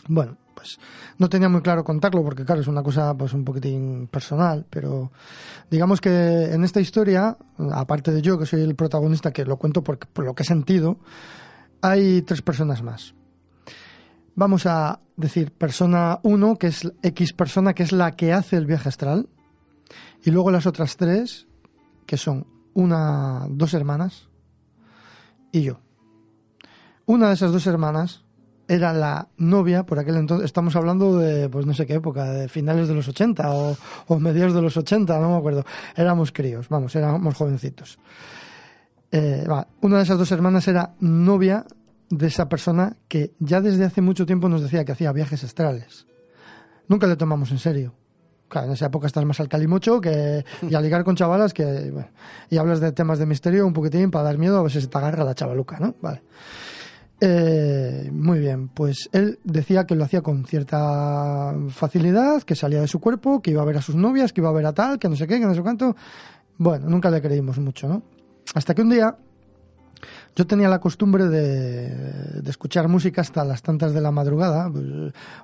Bueno, pues no tenía muy claro contarlo porque claro, es una cosa pues un poquitín personal, pero digamos que en esta historia, aparte de yo que soy el protagonista que lo cuento por, lo que he sentido, hay tres personas más. Vamos a decir persona 1, que es X persona, que es la que hace el viaje astral, y luego las otras tres, que son una, dos hermanas y yo. Una de esas dos hermanas era la novia, por aquel entonces, estamos hablando de, pues no sé qué época, de finales de los 80 o, o mediados de los 80, no me acuerdo. Éramos críos, vamos, éramos jovencitos. Eh, una de esas dos hermanas era novia de esa persona que ya desde hace mucho tiempo nos decía que hacía viajes astrales. Nunca le tomamos en serio. Claro, en esa época estás más al calimocho que, y a ligar con chavalas que, y hablas de temas de misterio un poquitín para dar miedo a ver si se te agarra la chavaluca, ¿no? Vale. Eh, muy bien, pues él decía que lo hacía con cierta facilidad, que salía de su cuerpo, que iba a ver a sus novias, que iba a ver a tal, que no sé qué, que no sé cuánto. Bueno, nunca le creímos mucho, ¿no? Hasta que un día yo tenía la costumbre de, de escuchar música hasta las tantas de la madrugada, pues,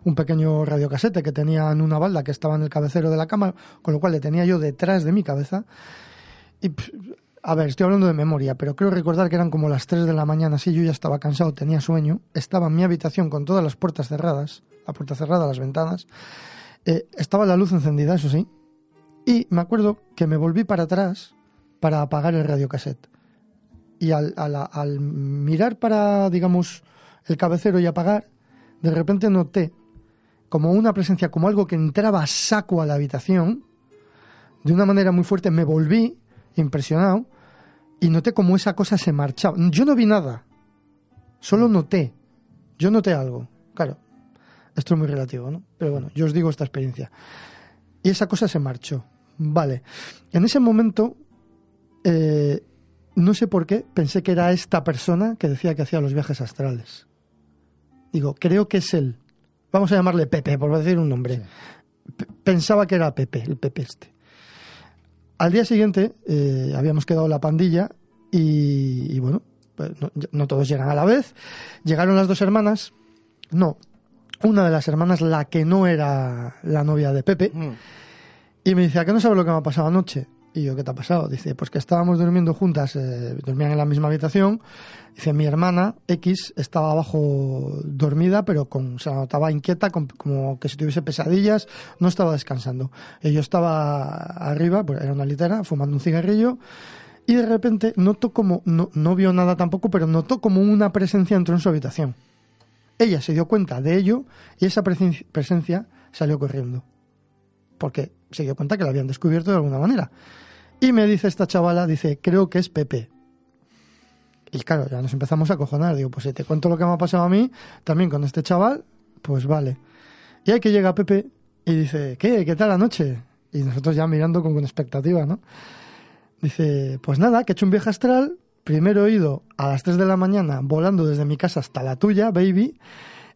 un pequeño radiocasete que tenía en una balda que estaba en el cabecero de la cama, con lo cual le tenía yo detrás de mi cabeza. Y, a ver, estoy hablando de memoria, pero creo recordar que eran como las 3 de la mañana, sí, yo ya estaba cansado, tenía sueño, estaba en mi habitación con todas las puertas cerradas, la puerta cerrada, las ventanas, eh, estaba la luz encendida, eso sí, y me acuerdo que me volví para atrás para apagar el radiocassette. Y al, al, al mirar para, digamos, el cabecero y apagar, de repente noté como una presencia, como algo que entraba a saco a la habitación, de una manera muy fuerte, me volví impresionado y noté como esa cosa se marchaba. Yo no vi nada, solo noté, yo noté algo. Claro, esto es muy relativo, ¿no? Pero bueno, yo os digo esta experiencia. Y esa cosa se marchó. Vale. En ese momento, eh, no sé por qué, pensé que era esta persona que decía que hacía los viajes astrales. Digo, creo que es él. Vamos a llamarle Pepe, por decir un nombre. Pensaba que era Pepe, el Pepe este. Al día siguiente eh, habíamos quedado la pandilla y, y bueno, pues no, no todos llegan a la vez. Llegaron las dos hermanas. No, una de las hermanas, la que no era la novia de Pepe, Mm. y me dice, ¿a qué no sabes lo que me ha pasado anoche? Y yo, ¿qué te ha pasado? Dice, pues que estábamos durmiendo juntas, eh, dormían en la misma habitación. Dice, mi hermana X estaba abajo dormida, pero con, se notaba inquieta, con- como que si tuviese pesadillas, no estaba descansando. Y yo estaba arriba, pues era una litera, fumando un cigarrillo, y de repente notó como, no, no vio nada tampoco, pero notó como una presencia entró en su habitación. Ella se dio cuenta de ello y esa presen- presencia salió corriendo. Porque se dio cuenta que la habían descubierto de alguna manera. Y me dice esta chavala, dice, creo que es Pepe. Y claro, ya nos empezamos a cojonar. Digo, pues si te cuento lo que me ha pasado a mí, también con este chaval, pues vale. Y ahí que llega Pepe y dice, ¿qué? ¿Qué tal la noche? Y nosotros ya mirando con, con expectativa, ¿no? Dice, pues nada, que he hecho un viaje astral. Primero he ido a las 3 de la mañana volando desde mi casa hasta la tuya, baby.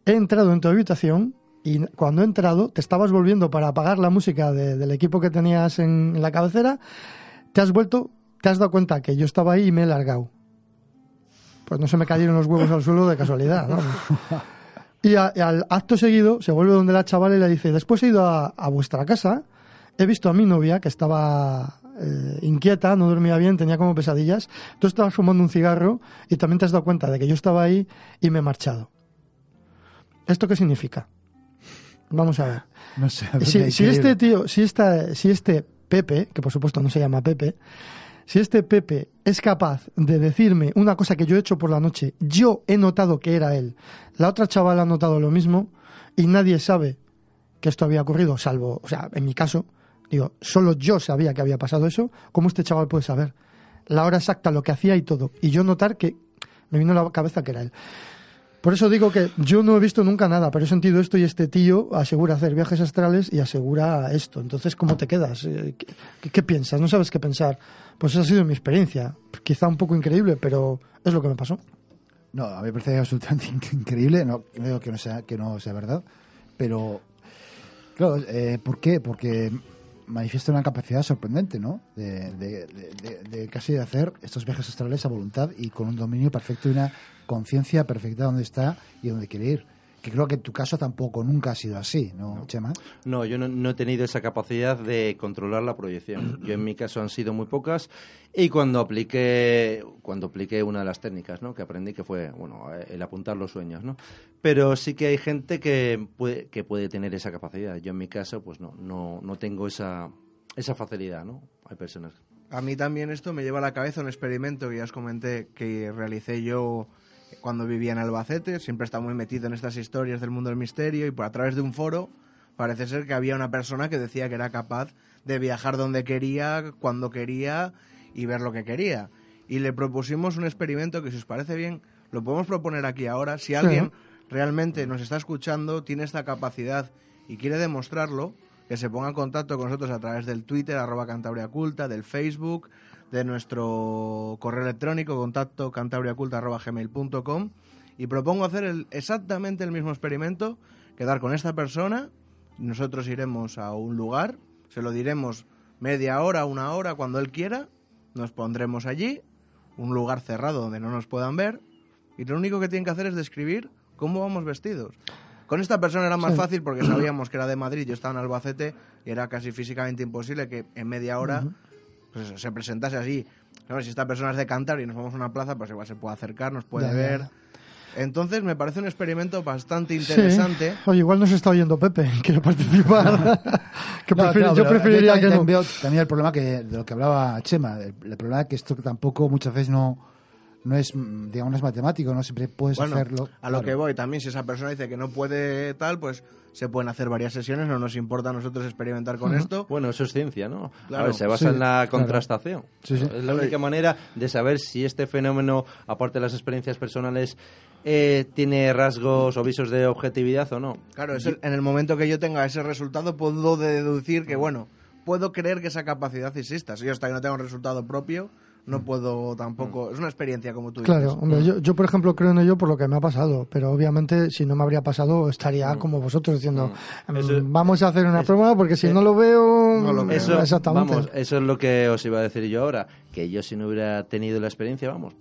He entrado en tu habitación y cuando he entrado te estabas volviendo para apagar la música de- del equipo que tenías en la cabecera. Te has vuelto, te has dado cuenta que yo estaba ahí y me he largado. Pues no se me cayeron los huevos al suelo de casualidad, ¿no? Y, a- y al acto seguido se vuelve donde la chavala y le dice, después he ido a, a vuestra casa, he visto a mi novia que estaba eh, inquieta, no dormía bien, tenía como pesadillas, tú estabas fumando un cigarro y también te has dado cuenta de que yo estaba ahí y me he marchado. ¿Esto qué significa? Vamos a ver. No sé. Si, si increíble. este tío, si, esta, si este Pepe, que por supuesto no se llama Pepe, si este Pepe es capaz de decirme una cosa que yo he hecho por la noche, yo he notado que era él, la otra chavala ha notado lo mismo y nadie sabe que esto había ocurrido, salvo, o sea, en mi caso, digo, solo yo sabía que había pasado eso, ¿cómo este chaval puede saber? La hora exacta, lo que hacía y todo. Y yo notar que me vino a la cabeza que era él. Por eso digo que yo no he visto nunca nada, pero he sentido esto y este tío asegura hacer viajes astrales y asegura esto. Entonces, ¿cómo te quedas? Eh, ¿Qué, piensas? ¿No sabes qué pensar? Pues esa ha sido mi experiencia. Quizá un poco increíble, pero es lo que me pasó. No, a mí me parece absolutamente inc- increíble. No, no digo que no sea, que no sea verdad, pero. Claro, eh, ¿por qué? Porque manifiesta una capacidad sorprendente, ¿no? De, de- de- casi hacer estos viajes astrales a voluntad y con un dominio perfecto y una conciencia perfecta de dónde está y dónde quiere ir. Que creo que en tu caso tampoco nunca ha sido así, ¿no, Chema? No, yo no, no he tenido esa capacidad de controlar la proyección. Yo en mi caso han sido muy pocas y cuando apliqué cuando apliqué una de las técnicas, ¿no? que aprendí que fue, bueno, el apuntar los sueños, ¿no? Pero sí que hay gente que puede que puede tener esa capacidad. Yo en mi caso pues no no no tengo esa esa facilidad, ¿no? Hay personas A mí también esto me lleva a la cabeza un experimento que ya os comenté que realicé yo cuando vivía en Albacete. Siempre estado muy metido en estas historias del mundo del misterio y por a través de un foro parece ser que había una persona que decía que era capaz de viajar donde quería, cuando quería y ver lo que quería. Y le propusimos un experimento que si os parece bien lo podemos proponer aquí ahora. Si alguien realmente nos está escuchando, tiene esta capacidad y quiere demostrarlo, que se ponga en contacto con nosotros a través del Twitter, arroba Cantabria Culta, del Facebook, de nuestro correo electrónico, contacto cantabriaculta arroba gmail.com y propongo hacer el- exactamente el mismo experimento, quedar con esta persona, nosotros iremos a un lugar, se lo diremos media hora, una hora, cuando él quiera, nos pondremos allí, un lugar cerrado donde no nos puedan ver, y lo único que tienen que hacer es describir cómo vamos vestidos. Con esta persona era más Sí. fácil porque sabíamos que era de Madrid, yo estaba en Albacete y era casi físicamente imposible que en media hora pues eso, se presentase así. Claro, si esta persona es de Cantabria y nos vamos a una plaza, pues igual se puede acercar, nos puede Ya, ver. ya. Entonces me parece un experimento bastante interesante. Sí. Oye, igual nos está oyendo Pepe, quiere participar. que No, prefiere- no, yo preferiría también, que no. también el problema que de lo que hablaba Chema, el, el problema es que esto tampoco muchas veces no, no es, mm, digamos, no es matemático, no siempre puedes Bueno, hacerlo. a lo Claro. que voy también, si esa persona dice que no puede tal, pues se pueden hacer varias sesiones, no nos importa a nosotros experimentar con esto. Bueno, eso es ciencia, ¿no? Claro. a ver, se basa Sí, en la claro. contrastación. Sí, sí. Es la única manera de saber si este fenómeno, aparte de las experiencias personales, eh, tiene rasgos o visos de objetividad o no. Claro, es el- en el momento que yo tenga ese resultado puedo deducir que, bueno, puedo creer que esa capacidad exista. Si yo hasta que no tengo un resultado propio, no puedo tampoco... Es una experiencia, como tú Claro, dices. hombre, yo, yo por ejemplo creo en ello por lo que me ha pasado, pero obviamente si no me habría pasado estaría como vosotros diciendo, "Mm, Eso- vamos a hacer una prueba porque si no lo veo, no lo veo. Eso, exactamente. vamos, eso es lo que os iba a decir yo ahora, que yo si no hubiera tenido la experiencia, vamos,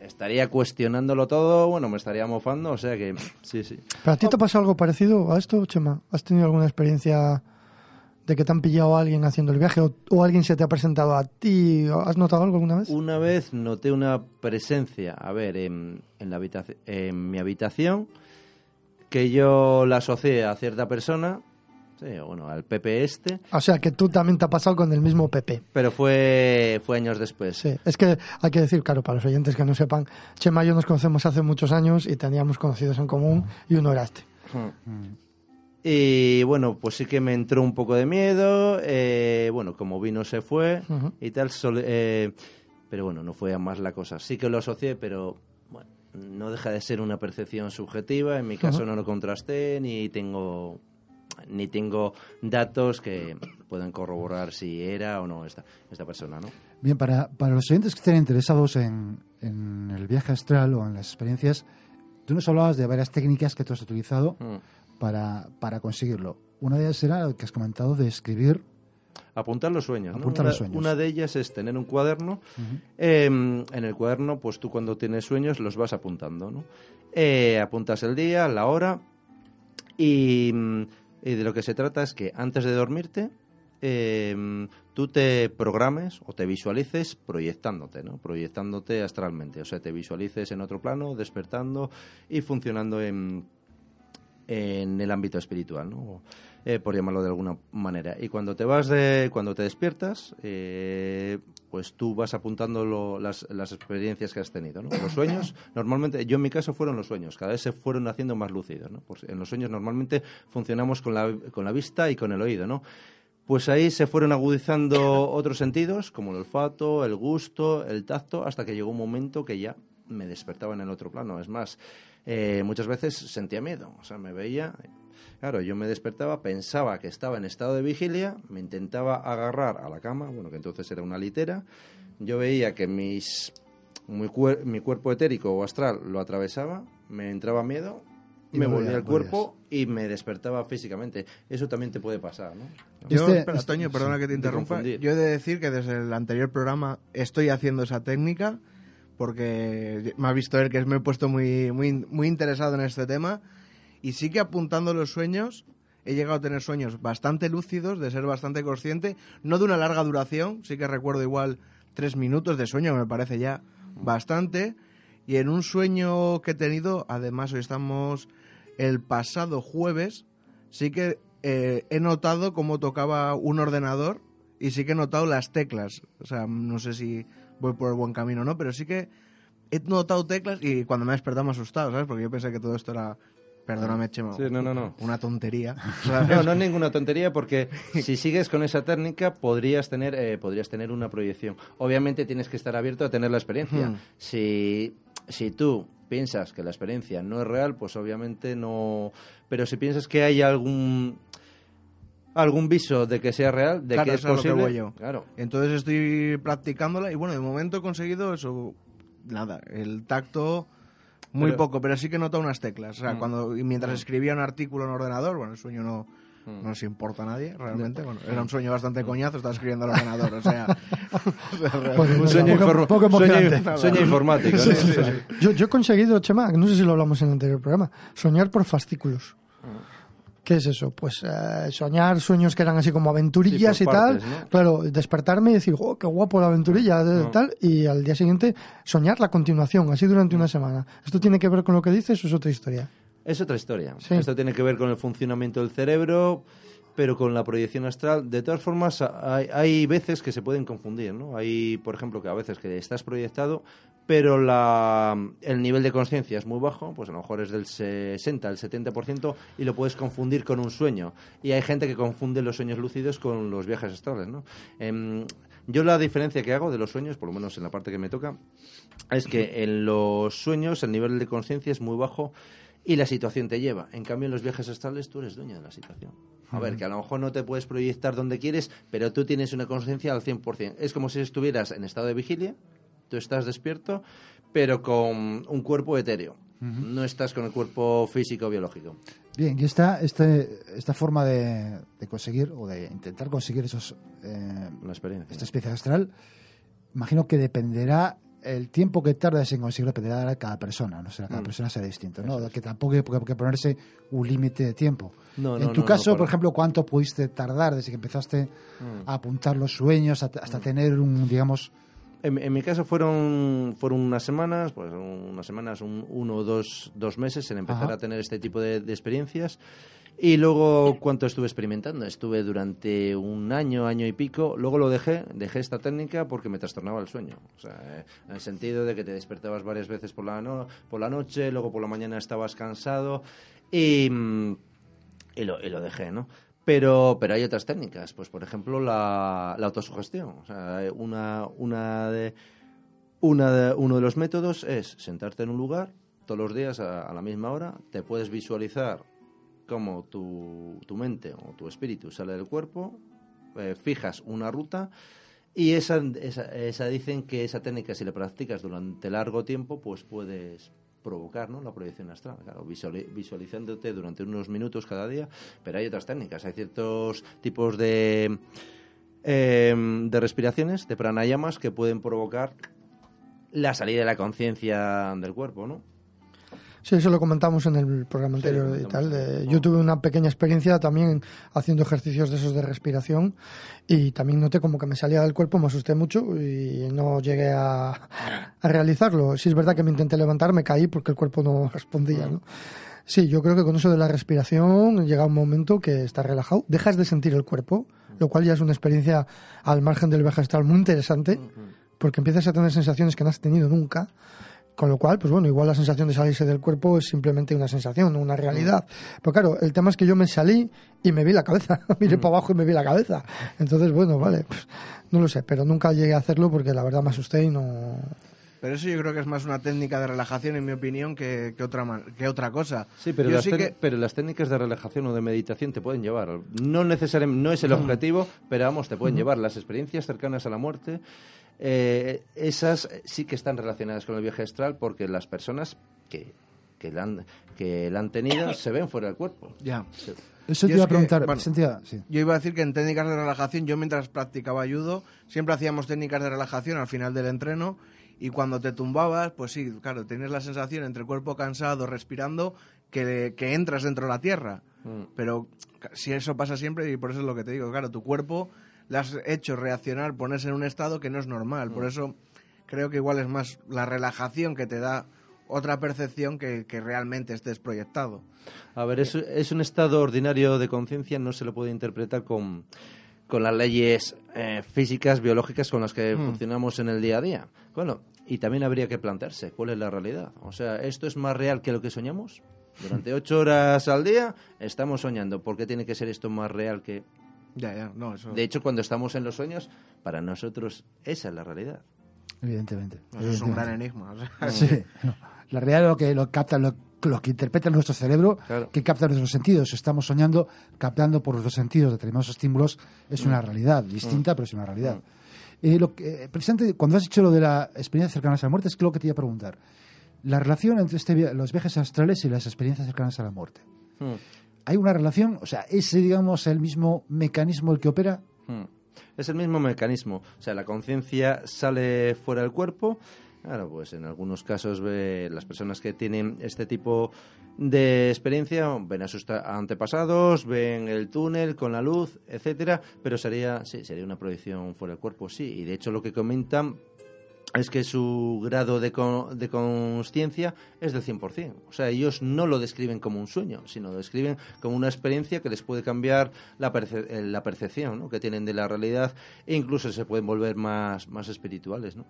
estaría cuestionándolo todo, bueno, me estaría mofando, o sea que sí, sí. ¿Pero a ti te ha pasado algo parecido a esto, Chema? ¿Has tenido alguna experiencia de que te han pillado a alguien haciendo el viaje o, o alguien se te ha presentado a ti? ¿Has notado algo alguna vez? Una vez noté una presencia, a ver, en, en, la habitaci- en mi habitación, que yo la asocié a cierta persona, sí, bueno, al Pepe este, O sea, que tú también te ha pasado con el mismo Pepe. pero fue, fue años después. Sí, es que hay que decir, claro, para los oyentes que no sepan, Chema y yo nos conocemos hace muchos años y teníamos conocidos en común y uno era este. Y bueno, pues sí que me entró un poco de miedo. eh, bueno, como vino se fue y tal. sol- eh, pero bueno, no fue a más la cosa. Sí que lo asocié, pero bueno, no deja de ser una percepción subjetiva. En mi caso no lo contrasté ni tengo ni tengo datos que puedan corroborar si era o no esta, esta persona, ¿no? Bien, para, para los oyentes que estén interesados en, en el viaje astral o en las experiencias, tú nos hablabas de varias técnicas que tú has utilizado Mm. Para, para conseguirlo. Una de ellas era lo que has comentado de escribir. Apuntar los sueños. Apuntar los sueños. una de ellas es tener un cuaderno. Eh, en el cuaderno, pues tú cuando tienes sueños los vas apuntando. ¿no? Eh, apuntas el día, la hora. Y, mm, y de lo que se trata es que antes de dormirte, eh, tú te programes o te visualices proyectándote, ¿no? Proyectándote astralmente. O sea, te visualices en otro plano, despertando y funcionando en, en el ámbito espiritual, ¿no? Eh, por llamarlo de alguna manera. Y cuando te vas de, cuando te despiertas, eh, pues tú vas apuntando las experiencias que has tenido, ¿no? Los sueños, normalmente, yo en mi caso fueron los sueños, cada vez se fueron haciendo más lúcidos, ¿no? Pues en los sueños normalmente funcionamos con la, con la vista y con el oído, ¿no? Pues ahí se fueron agudizando otros sentidos, como el olfato, el gusto, el tacto, hasta que llegó un momento que ya me despertaba en el otro plano. Es más, eh, muchas veces sentía miedo, o sea, me veía... Claro, yo me despertaba, pensaba que estaba en estado de vigilia, me intentaba agarrar a la cama, bueno, que entonces era una litera, yo veía que mis, mi, cuer- mi cuerpo etérico o astral lo atravesaba, me entraba miedo, Y me volvía al cuerpo y me despertaba físicamente. Eso también te puede pasar, ¿no? Yo, Este- espera, este- Toño, perdona sí, que te interrumpa. Yo he de decir que desde el anterior programa estoy haciendo esa técnica porque me ha visto él que me he puesto muy, muy, muy interesado en este tema y sí que apuntando los sueños he llegado a tener sueños bastante lúcidos, de ser bastante consciente, no de una larga duración, sí que recuerdo igual tres minutos de sueño, me parece ya bastante, y en un sueño que he tenido, además hoy estamos el pasado jueves, sí que eh, he notado cómo tocaba un ordenador y sí que he notado las teclas. O sea, no sé si voy por el buen camino no, pero sí que he notado teclas y cuando me he despertado me he asustado, ¿sabes? Porque yo pensé que todo esto era, perdóname, Chema, Sí, no, no, no. una tontería. No, no es ninguna tontería porque si sigues con esa técnica podrías tener, eh, podrías tener una proyección. Obviamente tienes que estar abierto a tener la experiencia. Hmm. Si, si tú piensas que la experiencia no es real, pues obviamente no... Pero si piensas que hay algún algún viso de que sea real, de Claro, que es eso es a lo que posible, voy yo. claro. Entonces estoy practicándola y bueno, de momento he conseguido eso, nada, el tacto muy Pero- poco, pero sí que he notado unas teclas. O sea, Mm. cuando y mientras escribía un artículo en ordenador, bueno, el sueño no, Mm. no nos importa a nadie, realmente. Bueno, era un sueño bastante coñazo, estaba escribiendo al ordenador, o sea... Pues, Un sueño, Poco- inform- poco sueño- emocionante. sueño informático. ¿no? Sí, sí, sí. Yo, yo he conseguido, Chema, no sé si lo hablamos en el anterior programa, soñar por fascículos. ¿Qué es eso? Pues eh, soñar sueños que eran así como aventurillas Sí, y tal. Claro, despertarme y decir, oh, qué guapo la aventurilla, No. tal. Y al día siguiente soñar la continuación, así durante una semana. ¿Esto tiene que ver con lo que dices o es otra historia? Es otra historia. Sí. Esto tiene que ver con el funcionamiento del cerebro, pero con la proyección astral. De todas formas, hay, hay veces que se pueden confundir, ¿no? Hay, por ejemplo, que a veces que estás proyectado, pero la, el nivel de conciencia es muy bajo, pues a lo mejor es del 60, el 70%, y lo puedes confundir con un sueño. Y hay gente que confunde los sueños lúcidos con los viajes astrales, ¿no? Em, Yo la diferencia que hago de los sueños, por lo menos en la parte que me toca, es que en los sueños el nivel de conciencia es muy bajo y la situación te lleva. En cambio, en los viajes astrales tú eres dueño de la situación. A ver, que a lo mejor no te puedes proyectar donde quieres, pero tú tienes una conciencia al 100%. Es como si estuvieras en estado de vigilia, tú estás despierto, pero con un cuerpo etéreo. No estás con el cuerpo físico biológico. Bien, y esta, este, esta forma de, de conseguir o de intentar conseguir esos, eh, La experiencia. esta especie astral, imagino que dependerá el tiempo que tardes en conseguirlo dependerá de cada persona, no sé, cada Mm. persona será distinto, ¿no? Que tampoco hay que ponerse un límite de tiempo. No, en no, tu no, caso, no, por ejemplo, ¿cuánto pudiste tardar desde que empezaste Mm. a apuntar los sueños hasta, hasta tener un, digamos, En, en mi caso fueron, fueron unas semanas, pues unas semanas, un, uno o dos, dos meses en empezar Ajá. a tener este tipo de, de experiencias. Y luego, ¿cuánto estuve experimentando? Estuve durante un año, año y pico. Luego lo dejé, dejé esta técnica porque me trastornaba el sueño. O sea, eh, en el sentido de que te despertabas varias veces por la, no- por la noche, luego por la mañana estabas cansado y, mm, y, lo, y lo dejé, ¿no? Pero, pero hay otras técnicas, pues por ejemplo la, la autosugestión. O sea, una, una de, una de- uno de los métodos es sentarte en un lugar todos los días a, a la misma hora, te puedes visualizar cómo tu, tu mente o tu espíritu sale del cuerpo, eh, fijas una ruta y esa, esa, esa dicen que esa técnica si la practicas durante largo tiempo pues puedes provocar ¿no? la proyección astral, claro, visuali- visualizándote durante unos minutos cada día, pero hay otras técnicas, hay ciertos tipos de, eh, de respiraciones, de pranayamas que pueden provocar la salida de la conciencia del cuerpo, ¿no? Sí, eso lo comentamos en el programa anterior y tal. de- yo tuve una pequeña experiencia también haciendo ejercicios de esos de respiración y también noté como que me salía del cuerpo, me asusté mucho y no llegué a, a realizarlo. Sí es verdad que me intenté levantar, me caí porque el cuerpo no respondía, ¿no? Sí, yo creo que con eso de la respiración llega un momento que estás relajado, dejas de sentir el cuerpo, lo cual ya es una experiencia al margen del viaje astral muy interesante, porque empiezas a tener sensaciones que no has tenido nunca. Con lo cual, pues bueno, igual la sensación de salirse del cuerpo es simplemente una sensación, no una realidad. Pero claro, el tema es que yo me salí y me vi la cabeza. Miré para abajo y me vi la cabeza. Entonces, bueno, vale, pues, no lo sé, pero nunca llegué a hacerlo porque la verdad me asusté y no. Pero eso yo creo que es más una técnica de relajación, en mi opinión, que, que otra, man- que otra cosa. Sí, pero Yo las, sí que- pero las técnicas de relajación o de meditación te pueden llevar. No necesariamente, no es el objetivo, pero vamos, te pueden llevar. Las experiencias cercanas a la muerte, eh, esas sí que están relacionadas con el viaje astral porque las personas que, que, la, han, que la han tenido se ven fuera del cuerpo. Ya. Se- eso Yo te iba a preguntar, que, bueno, Santiago, sí. Yo iba a decir que en técnicas de relajación, yo mientras practicaba judo, siempre hacíamos técnicas de relajación al final del entreno y cuando te tumbabas, pues sí, claro, tienes la sensación entre el cuerpo cansado, respirando, que, que entras dentro de la tierra. Mm. Pero si eso pasa siempre, y por eso es lo que te digo, claro, tu cuerpo le has hecho reaccionar, ponerse en un estado que no es normal. Por eso creo que igual es más la relajación que te da otra percepción que, que realmente estés proyectado. A ver, es, es un estado ordinario de conciencia, no se lo puede interpretar con, con las leyes eh, físicas, biológicas con las que funcionamos en el día a día. Bueno, y también habría que plantearse cuál es la realidad. O sea, ¿esto es más real que lo que soñamos? Durante ocho horas al día estamos soñando. ¿Por qué tiene que ser esto más real que...? Ya, ya, no, eso, De hecho, cuando estamos en los sueños, para nosotros esa es la realidad. Evidentemente. eso es un gran enigma. o sea, Sí. no. La realidad es lo que lo capta, lo, lo que interpreta nuestro cerebro, Claro. que capta nuestros sentidos. Estamos soñando, captando por nuestros sentidos determinados estímulos, es una realidad distinta, pero es una realidad. Eh, lo que, eh, precisamente, cuando has dicho lo de la experiencia cercana a la muerte, es que lo que te iba a preguntar. La relación entre este, los viajes astrales y las experiencias cercanas a la muerte. ¿Hay una relación? O sea, ¿es, digamos, el mismo mecanismo el que opera? Hmm. Es el mismo mecanismo. O sea, la conciencia sale fuera del cuerpo. Claro, pues en algunos casos ve las personas que tienen este tipo de experiencia ven a sus antepasados, ven el túnel con la luz, etcétera, pero sería sí, sería una proyección fuera del cuerpo, sí, y de hecho lo que comentan es que su grado de, co- de consciencia es del 100%. O sea, ellos no lo describen como un sueño, sino lo describen como una experiencia que les puede cambiar la, perce- eh, la percepción ¿no? que tienen de la realidad e incluso se pueden volver más, más espirituales. ¿no?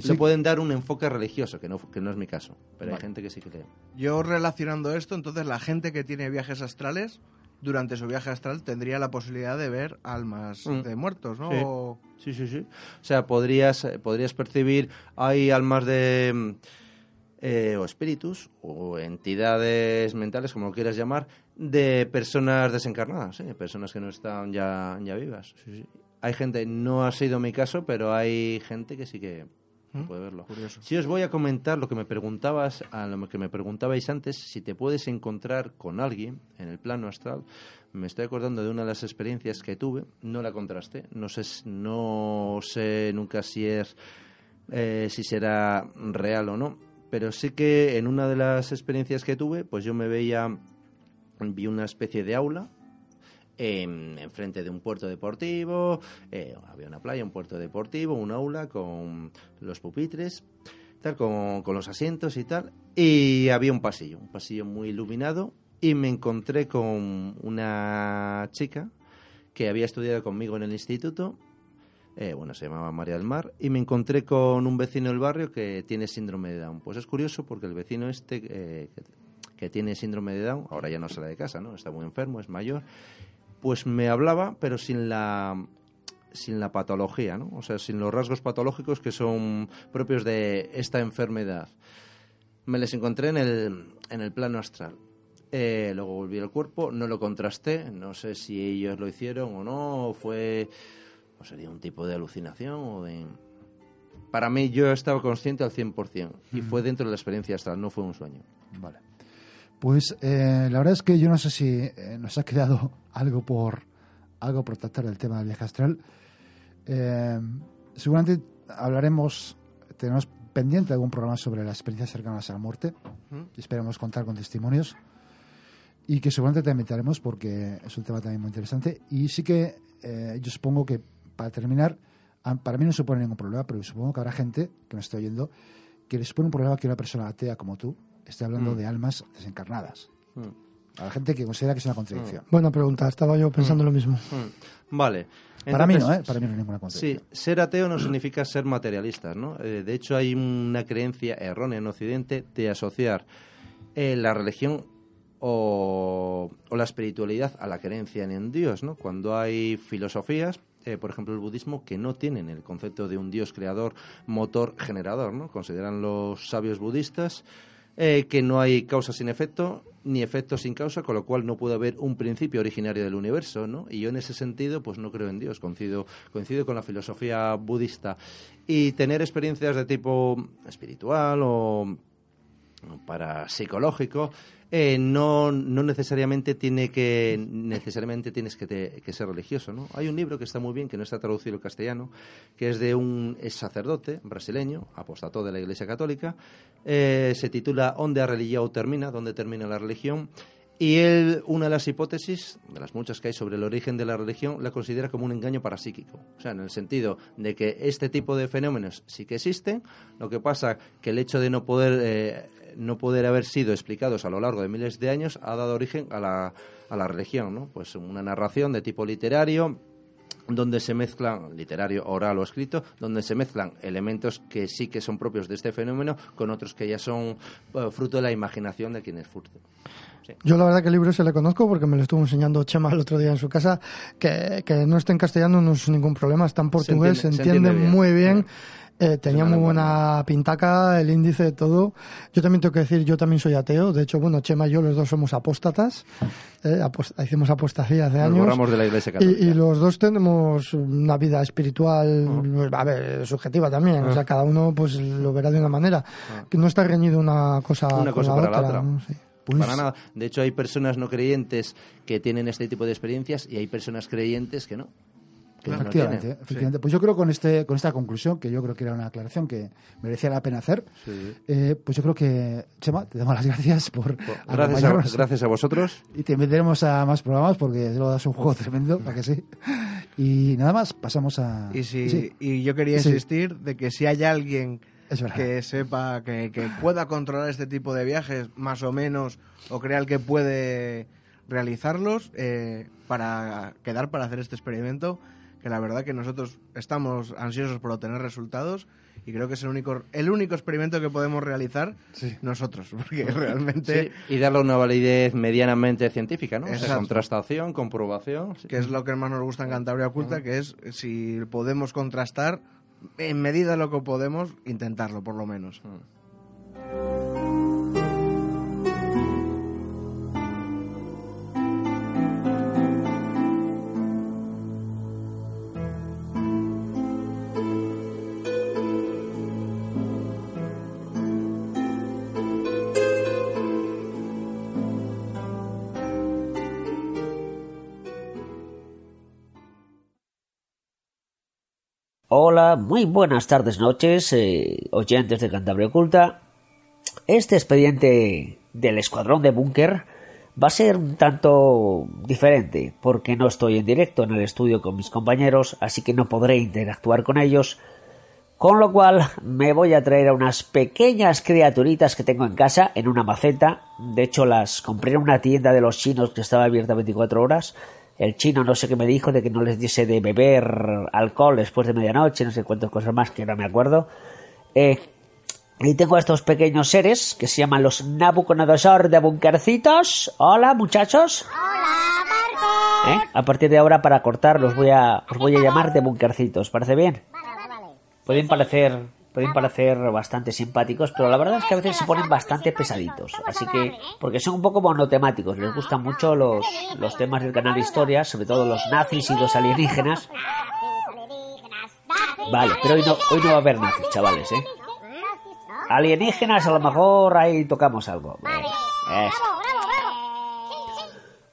Sí- pueden dar un enfoque religioso, que no, que no es mi caso, pero hay gente que sí que lee. Yo relacionando esto, entonces la gente que tiene viajes astrales durante su viaje astral tendría la posibilidad de ver almas Mm. de muertos, ¿no? Sí. O- Sí, sí, sí. O sea, podrías, eh, podrías percibir, hay almas de... mm, eh, o espíritus, o entidades mentales, como lo quieras llamar, de personas desencarnadas, ¿sí? personas que no están ya, ya vivas. Sí, sí. Hay gente, no ha sido mi caso, pero hay gente que sí que ¿Mm? puede verlo. Curioso. Si os voy a comentar lo que me preguntabas, a lo que me preguntabais antes, si te puedes encontrar con alguien en el plano astral, me estoy acordando de una de las experiencias que tuve, no la contrasté, no sé, no sé nunca si es eh, si será real o no, pero sí que en una de las experiencias que tuve, pues yo me veía, vi una especie de aula en enfrente de un puerto deportivo, eh, había una playa, un puerto deportivo, un aula con los pupitres, tal, con, con los asientos y tal, y había un pasillo, un pasillo muy iluminado, y me encontré con una chica que había estudiado conmigo en el instituto, eh, bueno, se llamaba María del Mar, y me encontré con un vecino del barrio que tiene síndrome de Down. Pues es curioso porque el vecino este eh, que, que tiene síndrome de Down, ahora ya no sale de casa, ¿no? Está muy enfermo, es mayor, pues me hablaba, pero sin la sin la patología, ¿no? O sea, sin los rasgos patológicos que son propios de esta enfermedad. Me les encontré en el, en el plano astral. Eh, luego volví al cuerpo, no lo contrasté, no sé si ellos lo hicieron o no, o fue, o sería un tipo de alucinación o de... Para mí yo estaba consciente al 100% y fue dentro de la experiencia astral, no fue un sueño. Vale. Pues eh, la verdad es que yo no sé si eh, nos ha quedado algo por algo por tratar del tema del viaje astral. Eh, seguramente hablaremos, tenemos pendiente algún programa sobre las experiencias cercanas a la muerte. Y esperamos contar con testimonios. Y que seguramente te invitaremos porque es un tema también muy interesante. Y sí que eh, yo supongo que para terminar, a- para mí no supone ningún problema, pero supongo que habrá gente que me esté oyendo que le supone un problema que una persona atea como tú esté hablando Mm. de almas desencarnadas. Mm. A la gente que considera que es una contradicción. Buena pregunta, estaba yo pensando lo mismo. Mm. Vale. Para mí no, ¿eh? Para mí no hay ninguna Sí, contradicción. ser ateo no significa ser materialista, ¿no? Eh, de hecho, hay una creencia errónea en Occidente de asociar eh, la religión o, o la espiritualidad a la creencia en Dios, ¿no? Cuando hay filosofías, eh, por ejemplo el budismo, que no tienen el concepto de un Dios creador, motor, generador, ¿no? Consideran los sabios budistas eh, que no hay causa sin efecto ni efecto sin causa, con lo cual no puede haber un principio originario del universo, ¿no? Y yo en ese sentido, pues no creo en Dios, coincido, coincido con la filosofía budista. Y tener experiencias de tipo espiritual o para psicológico eh, no, no necesariamente tiene que necesariamente tienes que, te- que ser religioso ¿no? hay un libro que está muy bien que no está traducido al castellano que es de un es sacerdote brasileño apostató de la Iglesia Católica eh, se titula ¿Onde a religión termina? ¿Dónde termina la religión? Y él, una de las hipótesis, de las muchas que hay sobre el origen de la religión, la considera como un engaño parapsíquico. O sea, en el sentido de que este tipo de fenómenos sí que existen, lo que pasa que el hecho de no poder, eh, no poder haber sido explicados a lo largo de miles de años ha dado origen a la, a la religión, ¿no? Pues una narración de tipo literario, donde se mezclan, literario, oral o escrito, donde se mezclan elementos que sí que son propios de este fenómeno con otros que ya son eh, fruto de la imaginación de quienes furten. Sí. Yo la verdad que el libro se le conozco porque me lo estuvo enseñando Chema el otro día en su casa, que, que no esté en castellano no es ningún problema, está en portugués, se entiende- entiende, se entiende bien. muy bien. Eh, tenía muy buena pintaca, el índice, todo. Yo también tengo que decir, yo también soy ateo. De hecho, bueno, Chema y yo los dos somos apóstatas. Eh, apos- hicimos apostasía hace Nos años. borramos de la Iglesia Católica. Y, y los dos tenemos una vida espiritual, a ver, subjetiva también. O sea, cada uno pues lo verá de una manera. Que no está reñido una cosa Una con la para otra. la otra. ¿no? Sí. Para nada. De hecho, hay personas no creyentes que tienen este tipo de experiencias y hay personas creyentes que no. No Efectivamente, efectivamente. Pues yo creo con este con esta conclusión, que yo creo que era una aclaración que merecía la pena hacer, Sí. eh, pues yo creo que, Chema, te damos las gracias por Gracias a, acompañarnos. gracias a vosotros. Y te invitaremos a más programas porque lo das un juego tremendo, para que sí. Y nada más, pasamos a... Y, si, sí, y yo quería Sí. insistir de que si hay alguien que sepa, que, que pueda controlar este tipo de viajes, más o menos, o crea el que puede realizarlos, eh, para quedar para hacer este experimento, que la verdad que nosotros estamos ansiosos por obtener resultados y creo que es el único, el único experimento que podemos realizar nosotros, porque realmente... Sí, y darle una validez medianamente científica, ¿no? O sea, contrastación, comprobación. sí. que es lo que más nos gusta en Cantabria Oculta, que es si podemos contrastar, en medida de lo que podemos, intentarlo por lo menos. Muy buenas tardes, noches, eh, oyentes de Cantabria Oculta. Este expediente del escuadrón de búnker va a ser un tanto diferente, porque no estoy en directo en el estudio con mis compañeros, así que no podré interactuar con ellos. Con lo cual me voy a traer a unas pequeñas criaturitas que tengo en casa en una maceta. De hecho las compré en una tienda de los chinos que estaba abierta 24 horas. El chino no sé qué me dijo de que no les diese de beber alcohol después de medianoche, no sé cuántas cosas más que no me acuerdo. Eh, y tengo a estos pequeños seres que se llaman los Nabucodonosor de Bunkercitos. Hola muchachos. ¿Eh? A partir de ahora para cortar los voy a, os voy a llamar de Bunkercitos. ¿Parece bien? pueden parecer pueden parecer bastante simpáticos, pero la verdad es que a veces se ponen bastante pesaditos. Así que, porque son un poco monotemáticos, les gustan mucho los, los temas del canal de historias, sobre todo los nazis y los alienígenas. Vale, pero hoy no, hoy no va a haber nazis, chavales, ¿eh? Alienígenas, a lo mejor ahí tocamos algo.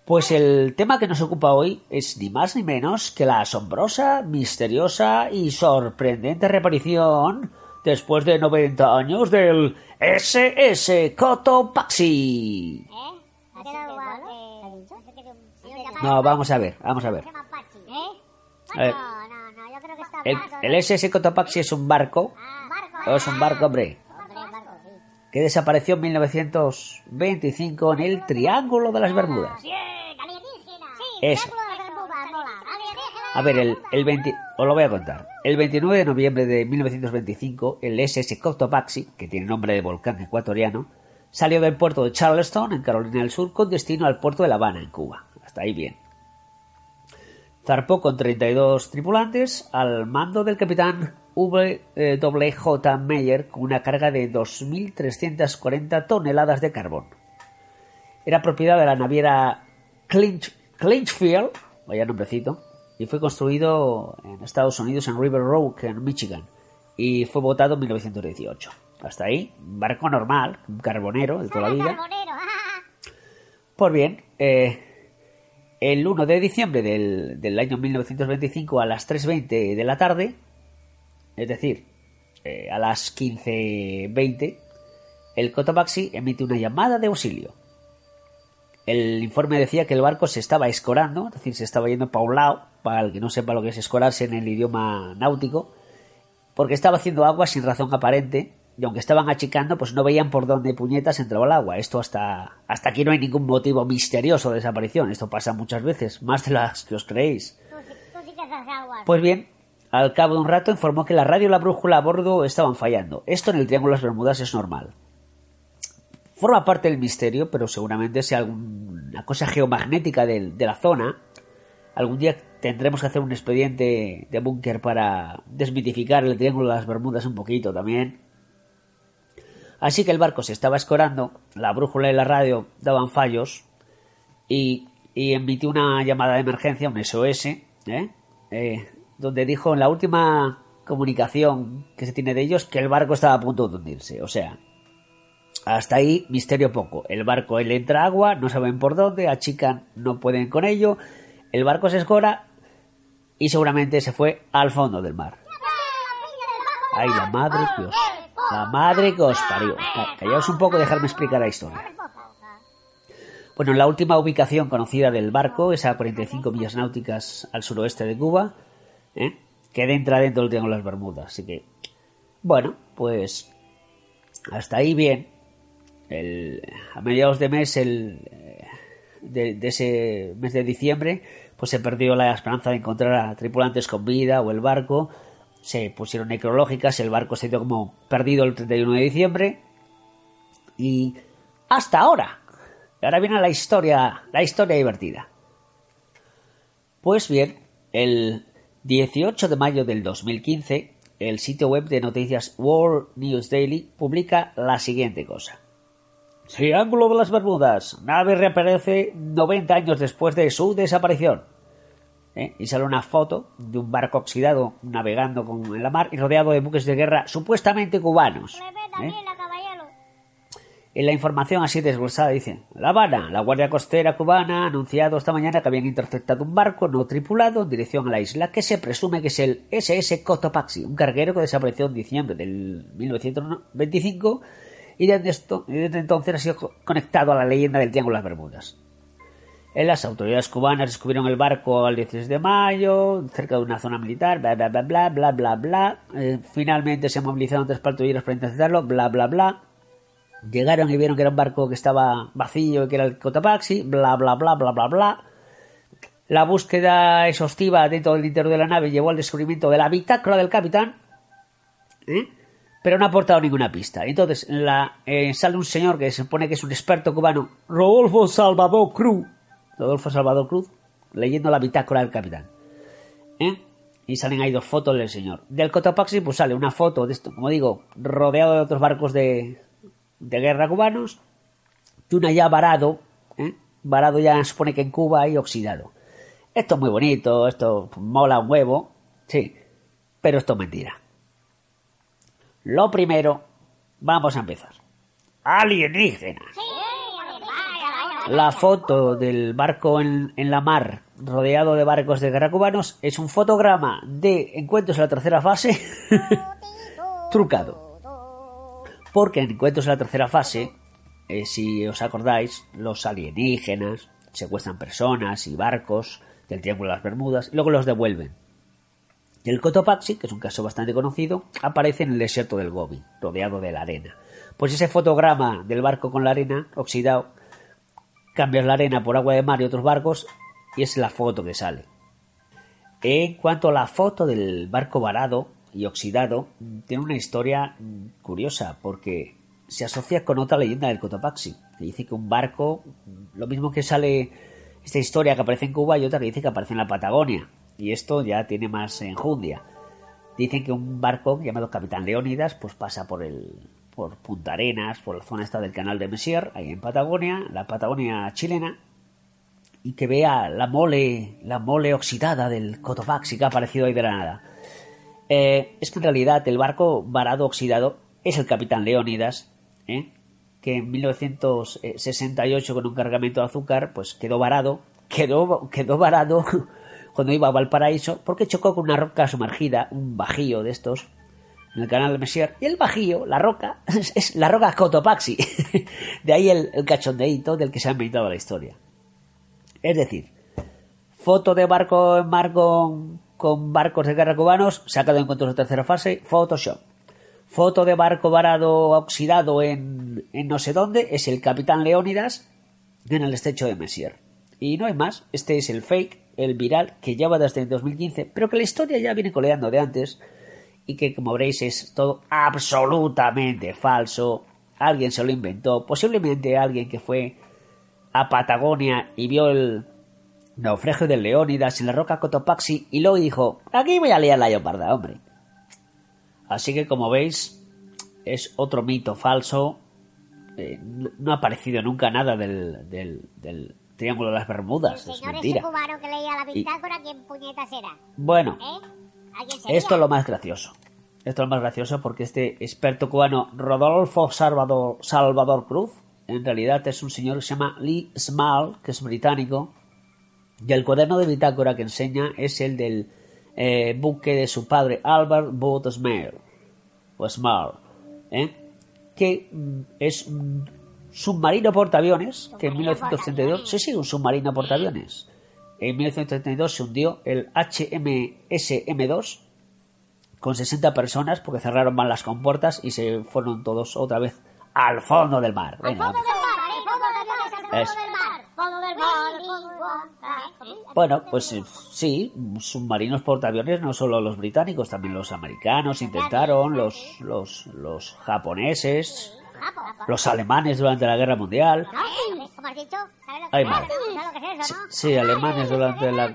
Pues el tema que nos ocupa hoy es ni más ni menos que la asombrosa, misteriosa y sorprendente reaparición después de 90 años del SS Cotopaxi. No, vamos a ver, vamos a ver. A ver. El, el SS Cotopaxi es un barco, es un barco, hombre, que desapareció en 1925 en el Triángulo de las Bermudas. Eso. A ver, el, el 20, os lo voy a contar. El 29 de noviembre de 1925, el SS Cotopaxi, que tiene nombre de volcán ecuatoriano, salió del puerto de Charleston, en Carolina del Sur, con destino al puerto de La Habana, en Cuba. Hasta ahí bien. Zarpó con 32 tripulantes al mando del capitán W. J. Meyer con una carga de 2.340 toneladas de carbón. Era propiedad de la naviera Clinch, Clinchfield, vaya nombrecito, y fue construido en Estados Unidos en River Rock, en Michigan, y fue votado en 1918. Hasta ahí, barco normal, carbonero de toda la vida. Pues bien, eh, el 1 de diciembre del, del año 1925 a las 3.20 de la tarde, es decir, eh, a las 15.20, el Cotopaxi emite una llamada de auxilio. El informe decía que el barco se estaba escorando, es decir, se estaba yendo para un lado, para el que no sepa lo que es escorarse en el idioma náutico, porque estaba haciendo agua sin razón aparente, y aunque estaban achicando, pues no veían por dónde puñetas entraba el agua. Esto hasta, hasta aquí no hay ningún motivo misterioso de desaparición. Esto pasa muchas veces, más de las que os creéis. Pues bien, al cabo de un rato informó que la radio y la brújula a bordo estaban fallando. Esto en el Triángulo de las Bermudas es normal. Forma parte del misterio, pero seguramente sea alguna cosa geomagnética de, la zona. Algún día tendremos que hacer un expediente de búnker para desmitificar el Triángulo de las Bermudas un poquito también. Así que el barco se estaba escorando, la brújula y la radio daban fallos y, y emitió una llamada de emergencia, un SOS, ¿eh? Eh, donde dijo en la última comunicación que se tiene de ellos que el barco estaba a punto de hundirse. O sea, hasta ahí misterio poco. El barco le entra agua, no saben por dónde, achican, no pueden con ello. El barco se escora y seguramente se fue al fondo del mar. Ay, la madre que os... La madre que os parió. Callaos un poco y explicar la historia. Bueno, la última ubicación conocida del barco es a 45 millas náuticas al suroeste de Cuba, ¿eh? que entra dentro del Triángulo de las Bermudas. Así que, bueno, pues hasta ahí bien. El, a mediados de mes el, de, ese mes de diciembre, pues se perdió la esperanza de encontrar a tripulantes con vida o el barco. Se pusieron necrológicas, el barco se dio como perdido el 31 de diciembre. Y hasta ahora. Ahora viene la historia, la historia divertida. Pues bien, el 18 de mayo del 2015, el sitio web de noticias World News Daily publica la siguiente cosa. Triángulo de las Bermudas. Nave reaparece 90 años después de su desaparición. ¿Eh? Y sale una foto de un barco oxidado navegando con, la mar y rodeado de buques de guerra supuestamente cubanos. ¿Eh? En la información así desglosada dice, La Habana, la Guardia Costera cubana ha anunciado esta mañana que habían interceptado un barco no tripulado en dirección a la isla que se presume que es el SS Cotopaxi, un carguero que desapareció en diciembre del 1925 y desde, esto, desde entonces ha sido conectado a la leyenda del Triángulo de las Bermudas. Las autoridades cubanas descubrieron el barco el 16 de mayo, cerca de una zona militar, bla bla bla bla bla bla bla. Eh, finalmente se movilizaron tres patrulleros para interceptarlo, bla bla bla. Llegaron y vieron que era un barco que estaba vacío y que era el Cotopaxi, bla bla bla bla bla bla. La búsqueda exhaustiva dentro del interior de la nave llevó al descubrimiento de la del capitán, ¿eh? Pero no ha aportado ninguna pista. Entonces eh, sale un señor que se supone que es un experto cubano, Rodolfo Salvador Cruz, Rodolfo Salvador Cruz, leyendo la bitácora del capitán. ¿eh? Y salen ahí dos fotos del señor. Del Cotopaxi pues sale una foto de esto, como digo, rodeado de otros barcos de, guerra cubanos, y una ya varado, ¿eh? varado ya se supone que en Cuba y oxidado. Esto es muy bonito, esto mola un huevo, sí, pero esto es mentira. Lo primero, vamos a empezar. Alienígenas. La foto del barco en, en, la mar rodeado de barcos de guerra cubanos es un fotograma de encuentros en la tercera fase trucado porque en Encuentros en la tercera fase, eh, si os acordáis, los alienígenas secuestran personas y barcos del Triángulo de las Bermudas y luego los devuelven. El Cotopaxi, que es un caso bastante conocido, aparece en el desierto del Gobi, rodeado de la arena. Pues ese fotograma del barco con la arena oxidado, cambias la arena por agua de mar y otros barcos y es la foto que sale. En cuanto a la foto del barco varado, y oxidado tiene una historia curiosa porque se asocia con otra leyenda del Cotopaxi, que dice que un barco, lo mismo que sale esta historia que aparece en Cuba y otra que dice que aparece en la Patagonia, y esto ya tiene más enjundia. Dicen que un barco llamado Capitán Leónidas pues pasa por el por Punta Arenas, por la zona esta del canal de Messier, ahí en Patagonia, la Patagonia chilena, y que vea la mole, la mole oxidada del Cotopaxi que ha aparecido ahí de la nada. Eh, es que en realidad el barco varado oxidado es el capitán Leónidas, ¿eh? que en 1968 con un cargamento de azúcar pues quedó varado, quedó, quedó varado cuando iba a Valparaíso porque chocó con una roca sumergida, un bajío de estos, en el canal de Messier. Y el bajío, la roca, es, la roca Cotopaxi. de ahí el, el cachondeíto del que se ha inventado la historia. Es decir, foto de barco en mar con, con barcos de guerra cubanos, sacado en encuentros de tercera fase, Photoshop. Foto de barco varado oxidado en, en no sé dónde, es el Capitán Leónidas en el estrecho de Messier. Y no hay más, este es el fake, el viral, que lleva desde el 2015, pero que la historia ya viene coleando de antes y que, como veréis, es todo absolutamente falso. Alguien se lo inventó, posiblemente alguien que fue a Patagonia y vio el, naufragio de Leónidas en la roca Cotopaxi y luego dijo, aquí voy a liar la leoparda, hombre. Así que como veis, es otro mito falso. Eh, no, ha aparecido nunca nada del, del, Triángulo de las Bermudas. es mentira. que leía la bitácora, ¿quién puñetas era? Bueno, ¿Eh? esto es lo más gracioso. Esto es lo más gracioso porque este experto cubano Rodolfo Salvador, Salvador Cruz, en realidad es un señor que se llama Lee Small, que es británico, y el cuaderno de bitácora que enseña es el del eh, buque de su padre Albert Small, o Small, ¿eh? que mm, es un submarino portaaviones que en 1932, sí, sí, un submarino portaaviones. En 1932 se hundió el HMS M2 con 60 personas porque cerraron mal las compuertas y se fueron todos otra vez al del mar. Fondo del mar. Bueno, pues eh, sí, submarinos portaaviones no solo los británicos, también los americanos intentaron, los, los, los japoneses, los alemanes durante la guerra mundial. Sí, sí, alemanes durante la...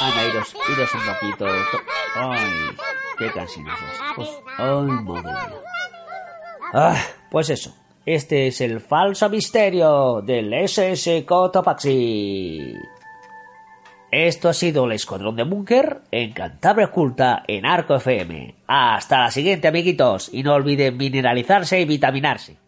Ana, iros, un poquito. Ay, qué Pues, ay, madre mía. Ah, pues eso. Este es el falso misterio del SS Cotopaxi. Esto ha sido el Escuadrón de Búnker en Cantabria Oculta en Arco FM. Hasta la siguiente, amiguitos. Y no olviden mineralizarse y vitaminarse.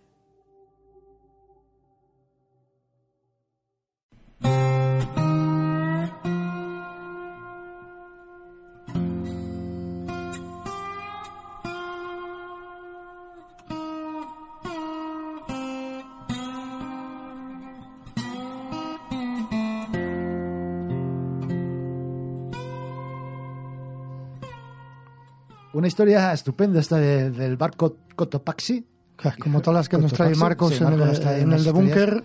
Una historia estupenda esta de- del barco Cotopaxi. Como todas las que nos trae Marcos sí, en Marcos el, trae en unas el de. Búnker.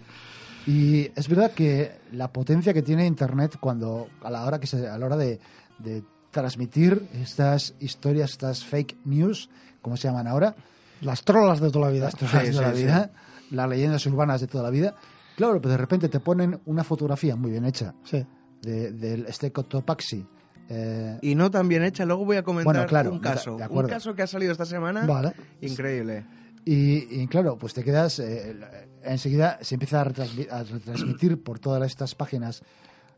Y es verdad que la potencia que tiene Internet cuando a la hora que se, a la hora de, de transmitir estas historias, estas fake news, como se llaman ahora, Las trolas de toda la vida. las trolas Sí, de la sí, vida, las leyendas urbanas de toda la vida. Claro, pero de repente te ponen una fotografía muy bien hecha Sí. de, de este Cotopaxi. Eh, Y no tan bien hecha. Luego voy a comentar Bueno, claro, un caso. de Un caso que ha salido esta semana. Vale. Increíble. Y, y claro, pues te quedas, eh, enseguida se empieza a, retransmi- a retransmitir por todas estas páginas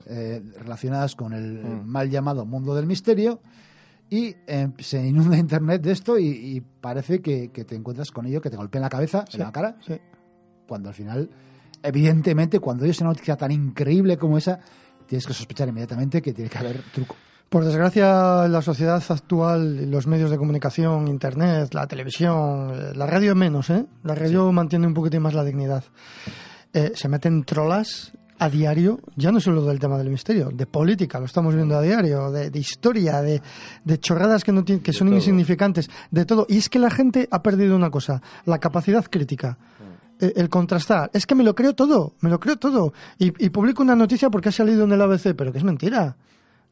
eh, relacionadas con el Mm. mal llamado mundo del misterio y eh, se inunda Internet de esto y, y parece que, que te encuentras con ello, que te golpea en la cabeza, Sí, en la cara, sí. cuando al final, evidentemente, cuando oyes una noticia tan increíble como esa, tienes que sospechar inmediatamente que tiene que haber truco. Por desgracia, la sociedad actual, los medios de comunicación, Internet, la televisión, eh, la radio menos, ¿eh? La radio mantiene un poquitín más la dignidad. Eh, se meten trolas a diario, ya no solo del tema del misterio, de política, lo estamos viendo a diario, de, de historia, de, de chorradas que, no tien- que son todo. insignificantes, de todo. Y es que la gente ha perdido una cosa, la capacidad crítica. Eh, El contrastar, es que me lo creo todo, me lo creo todo. Y, y publico una noticia porque ha salido en el ABC, pero que es mentira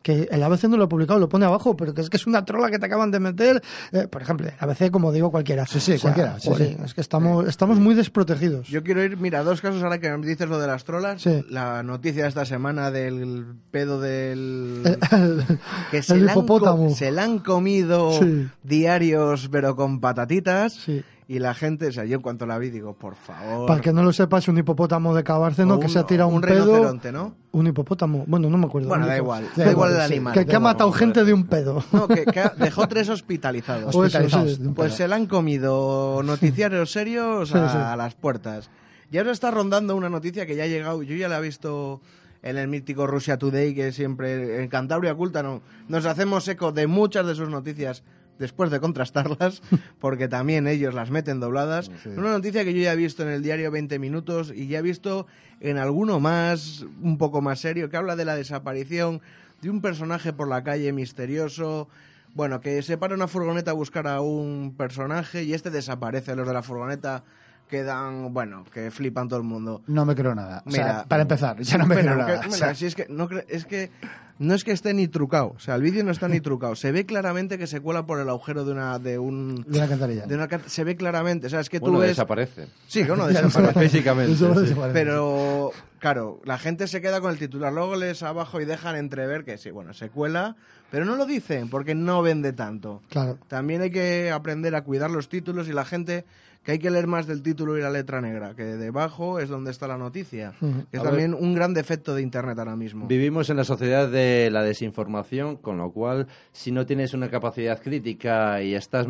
que el ABC no lo ha publicado, lo pone abajo, pero que es que es una trola que te acaban de meter. Eh, por ejemplo, el ABC, como digo, cualquiera. Sí, sí, cualquiera, sí, joder, sí. Es que estamos, estamos muy desprotegidos. Yo quiero ir, mira, dos casos ahora que me dices lo de las trolas. Sí. La noticia de esta semana del pedo del... el, que se, el la han hipopótamo. se la han comido Sí. diarios, pero con patatitas. Sí. Y la gente, o sea, yo en cuanto la vi digo, por favor. Para que no lo sepa, es un hipopótamo de Cabárceno que se ha tirado un un, pedo. ¿no? Un hipopótamo. Bueno, no me acuerdo. Bueno, da igual, Da da igual el sí. animal. Que, que ha matado gente de un pedo. No, que, que ha- dejó tres hospitalizados. O eso, Hospitalizados sí. Pues se la han comido noticiarios serios Sí, a, sí. a las puertas. Y ahora está rondando una noticia que ya ha llegado, yo ya la he visto en el mítico Russia Today, que siempre en Cantabria Oculta no, nos hacemos eco de muchas de sus noticias después de contrastarlas, porque también ellos las meten dobladas. Una noticia que yo ya he visto en el diario 20 Minutos y ya he visto en alguno más, un poco más serio, que habla de la desaparición de un personaje por la calle misterioso. Bueno, que se para una furgoneta a buscar a un personaje y este desaparece. Los de la furgoneta quedan, bueno, que flipan todo el mundo. No me creo nada. O sea, Mira, para empezar, ya no me Bueno, creo que- nada. O mira, sea, si es que no es que no es que esté ni trucado, o sea, el vídeo no está ni trucado. Se ve claramente que se cuela por el agujero de una de un de una cantarilla. de una ca- se ve claramente, o sea, es que Bueno, tú ves desaparece. Sí, que uno Ya desaparece. Físicamente. Eso sí. desaparece. Pero, claro, la gente se queda con el titular. Luego lees abajo y dejan entrever que sí, bueno, se cuela, pero no lo dicen porque no vende tanto. Claro. También hay que aprender a cuidar los títulos y la gente que hay que leer más del título y la letra negra, que debajo es donde está la noticia. Ujú. Es A también un gran defecto de Internet ahora mismo. Vivimos en la sociedad de la desinformación, con lo cual, si no tienes una capacidad crítica y estás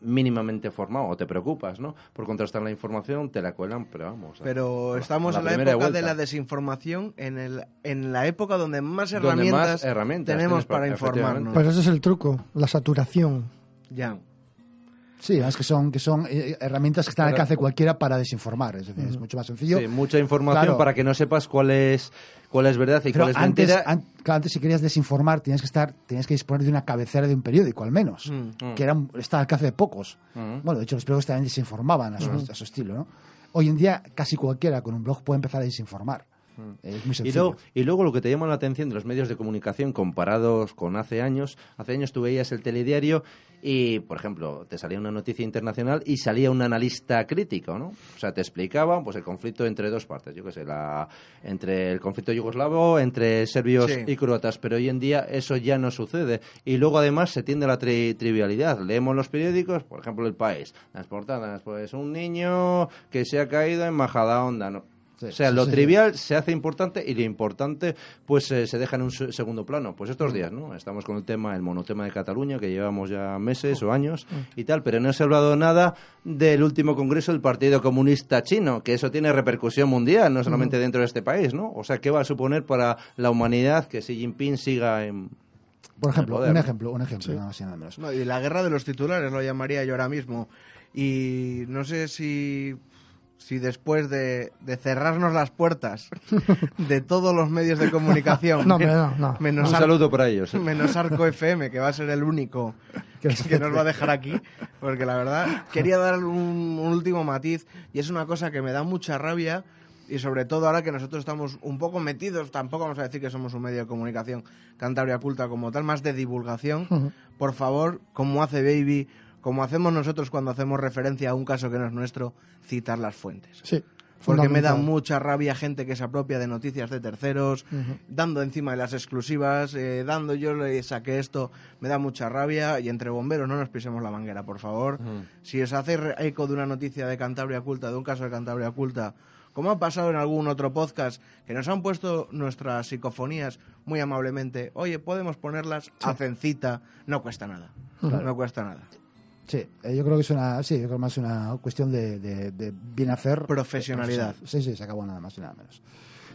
mínimamente formado o te preocupas, ¿no? Por contrastar la información, te la cuelan, pero vamos. a- Pero a estamos a en la época de la desinformación, en, el, en la época donde más Donde más herramientas, tenemos para- para informarnos. Pero ese es el truco, la saturación. Ya. Sí, además que son, que son eh, herramientas que están al alcance de cualquiera para desinformar. Es decir, es mucho más sencillo. Sí, mucha información Claro. para que no sepas cuál es, cuál es verdad y Pero cuál es antes, mentira. an- claro, antes si querías desinformar tenías que estar, tenías que disponer de una cabecera de un periódico al menos, Mm. que era está al alcance de pocos. Mm. Bueno, de hecho los periódicos también desinformaban a su, a su estilo, ¿no? hoy en día casi cualquiera con un blog puede empezar a desinformar. Es muy Y luego, y luego lo que te llama la atención de los medios de comunicación comparados con hace años, hace años tú veías el telediario y, por ejemplo, te salía una noticia internacional y salía un analista crítico, ¿no? O sea, te explicaban pues el conflicto entre dos partes, yo qué sé, la, entre el conflicto yugoslavo, entre serbios Sí. y croatas, pero hoy en día eso ya no sucede. Y luego además se tiende a la tri- trivialidad. Leemos los periódicos, por ejemplo, El País, las portadas, pues un niño que se ha caído en Majadahonda, ¿no? Sí, o sea, sí, lo sí. trivial se hace importante y lo importante pues eh, se deja en un se- segundo plano. Pues estos días, ¿no? Estamos con el tema, el monotema de Cataluña, que llevamos ya meses o años y tal, pero no se ha hablado nada del último congreso del Partido Comunista Chino, que eso tiene repercusión mundial, no solamente dentro de este país, ¿no? O sea, ¿qué va a suponer para la humanidad que Xi Jinping siga en... Por ejemplo, un ejemplo, un ejemplo, nada más y nada menos. No, y la guerra de los titulares lo llamaría yo ahora mismo. Y no sé si, si después de, de cerrarnos las puertas de todos los medios de comunicación, No, no, no. menos, Un Ar- saludo para ellos. menos Arco FM, que va a ser el único Que que, nos va a dejar aquí, porque la verdad quería dar un, un último matiz y es una cosa que me da mucha rabia y sobre todo ahora que nosotros estamos un poco metidos, tampoco vamos a decir que somos un medio de comunicación Cantabria Culta como tal, más de divulgación, por favor, como hace Baby, como hacemos nosotros cuando hacemos referencia a un caso que no es nuestro, citar las fuentes. Sí. Porque me da mucha rabia gente que se apropia de noticias de terceros, dando encima de las exclusivas, eh, dando yo le saqué esto, me da mucha rabia y entre bomberos no nos pisemos la manguera, por favor. Si os hacéis re- eco de una noticia de Cantabria Oculta, de un caso de Cantabria Oculta, como ha pasado en algún otro podcast, que nos han puesto nuestras psicofonías muy amablemente, oye, podemos ponerlas, hacen cita, no cuesta nada, no cuesta nada. Sí, eh, yo creo que es una, sí, yo creo más una cuestión de, de, de bien hacer. Profesionalidad. Sí, sí, se acabó nada más y nada menos.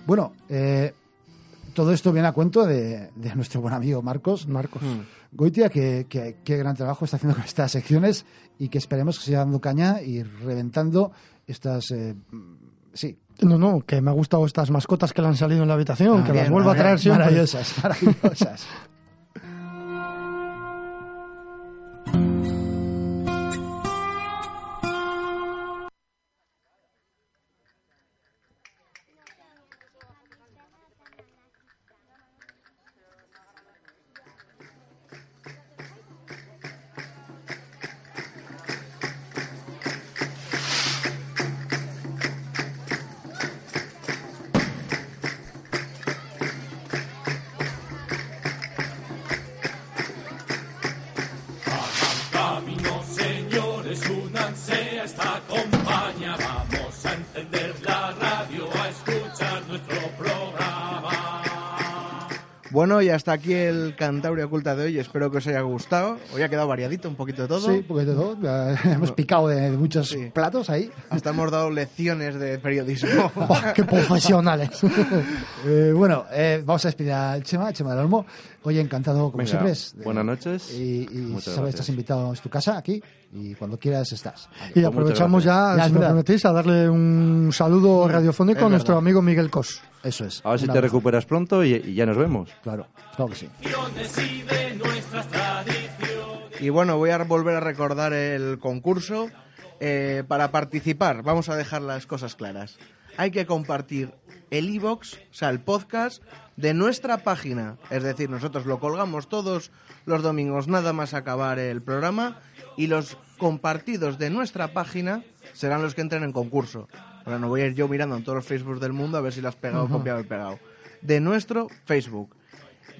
Bueno, eh, todo esto viene a cuento de, de nuestro buen amigo Marcos. Marcos. Goitia, que, que, qué gran trabajo está haciendo con estas secciones y que esperemos que siga dando caña y reventando estas, eh, sí, No, no, que me ha gustado estas mascotas que le han salido en la habitación, Ah, que bien, las vuelva a traer siempre. maravillosas, maravillosas. Bueno, y hasta aquí el Cantabria Oculta de hoy. Espero que os haya gustado. Hoy ha quedado variadito, un poquito de todo. Sí, porque de todo. Hemos picado de, de muchos Sí. platos ahí. Hasta hemos dado lecciones de periodismo. Oh, ¡Qué profesionales! Eh, bueno, eh, vamos a despedir a Chema, Chema del Olmo. Oye, encantado como Venga, siempre. eh, buenas noches. Y, y sabes, gracias. estás invitado, es tu casa aquí y cuando quieras estás. Y Pues aprovechamos ya, Ya, si me permitís, a darle un saludo radiofónico es a nuestro verdad. amigo Miguel Cos. Eso es. A ver si te recuperas pronto y, y ya nos vemos. Claro, claro que sí. y bueno, voy a volver a recordar el concurso. Eh, para participar, vamos a dejar las cosas claras. Hay que compartir el iBox, o sea, el podcast de nuestra página. Es decir, nosotros lo colgamos todos los domingos, nada más acabar el programa. Y los compartidos de nuestra página serán los que entren en concurso. Ahora no voy a ir yo mirando en todos los Facebook del mundo a ver si las has pegado, copiado y pegado. De nuestro Facebook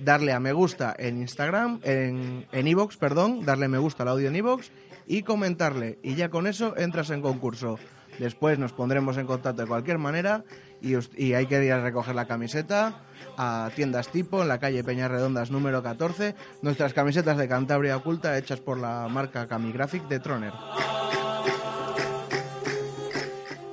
darle a me gusta en Instagram, en en iVoox, perdón, darle me gusta al audio en iVoox y comentarle. Y ya con eso entras en concurso. Después nos pondremos en contacto de cualquier manera y, y hay que ir a recoger la camiseta a tiendas tipo en la calle Peñarredondas número 14. Nuestras camisetas de Cantabria Oculta hechas por la marca Camigraphic de Troner.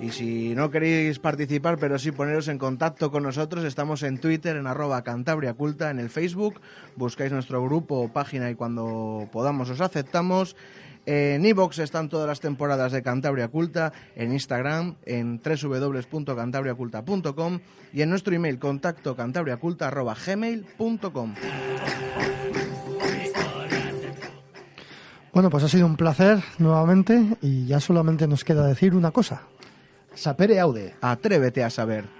Y si no queréis participar, pero sí poneros en contacto con nosotros, estamos en Twitter, en arroba Cantabria Culta, en el Facebook, buscáis nuestro grupo o página y cuando podamos os aceptamos. En iVoox están todas las temporadas de Cantabria Culta, en Instagram, en www.cantabriaculta.com y en nuestro email contacto cantabriaculta.gmail.com. Bueno, pues ha sido un placer nuevamente y ya solamente nos queda decir una cosa. Sapere aude. Atrévete a saber.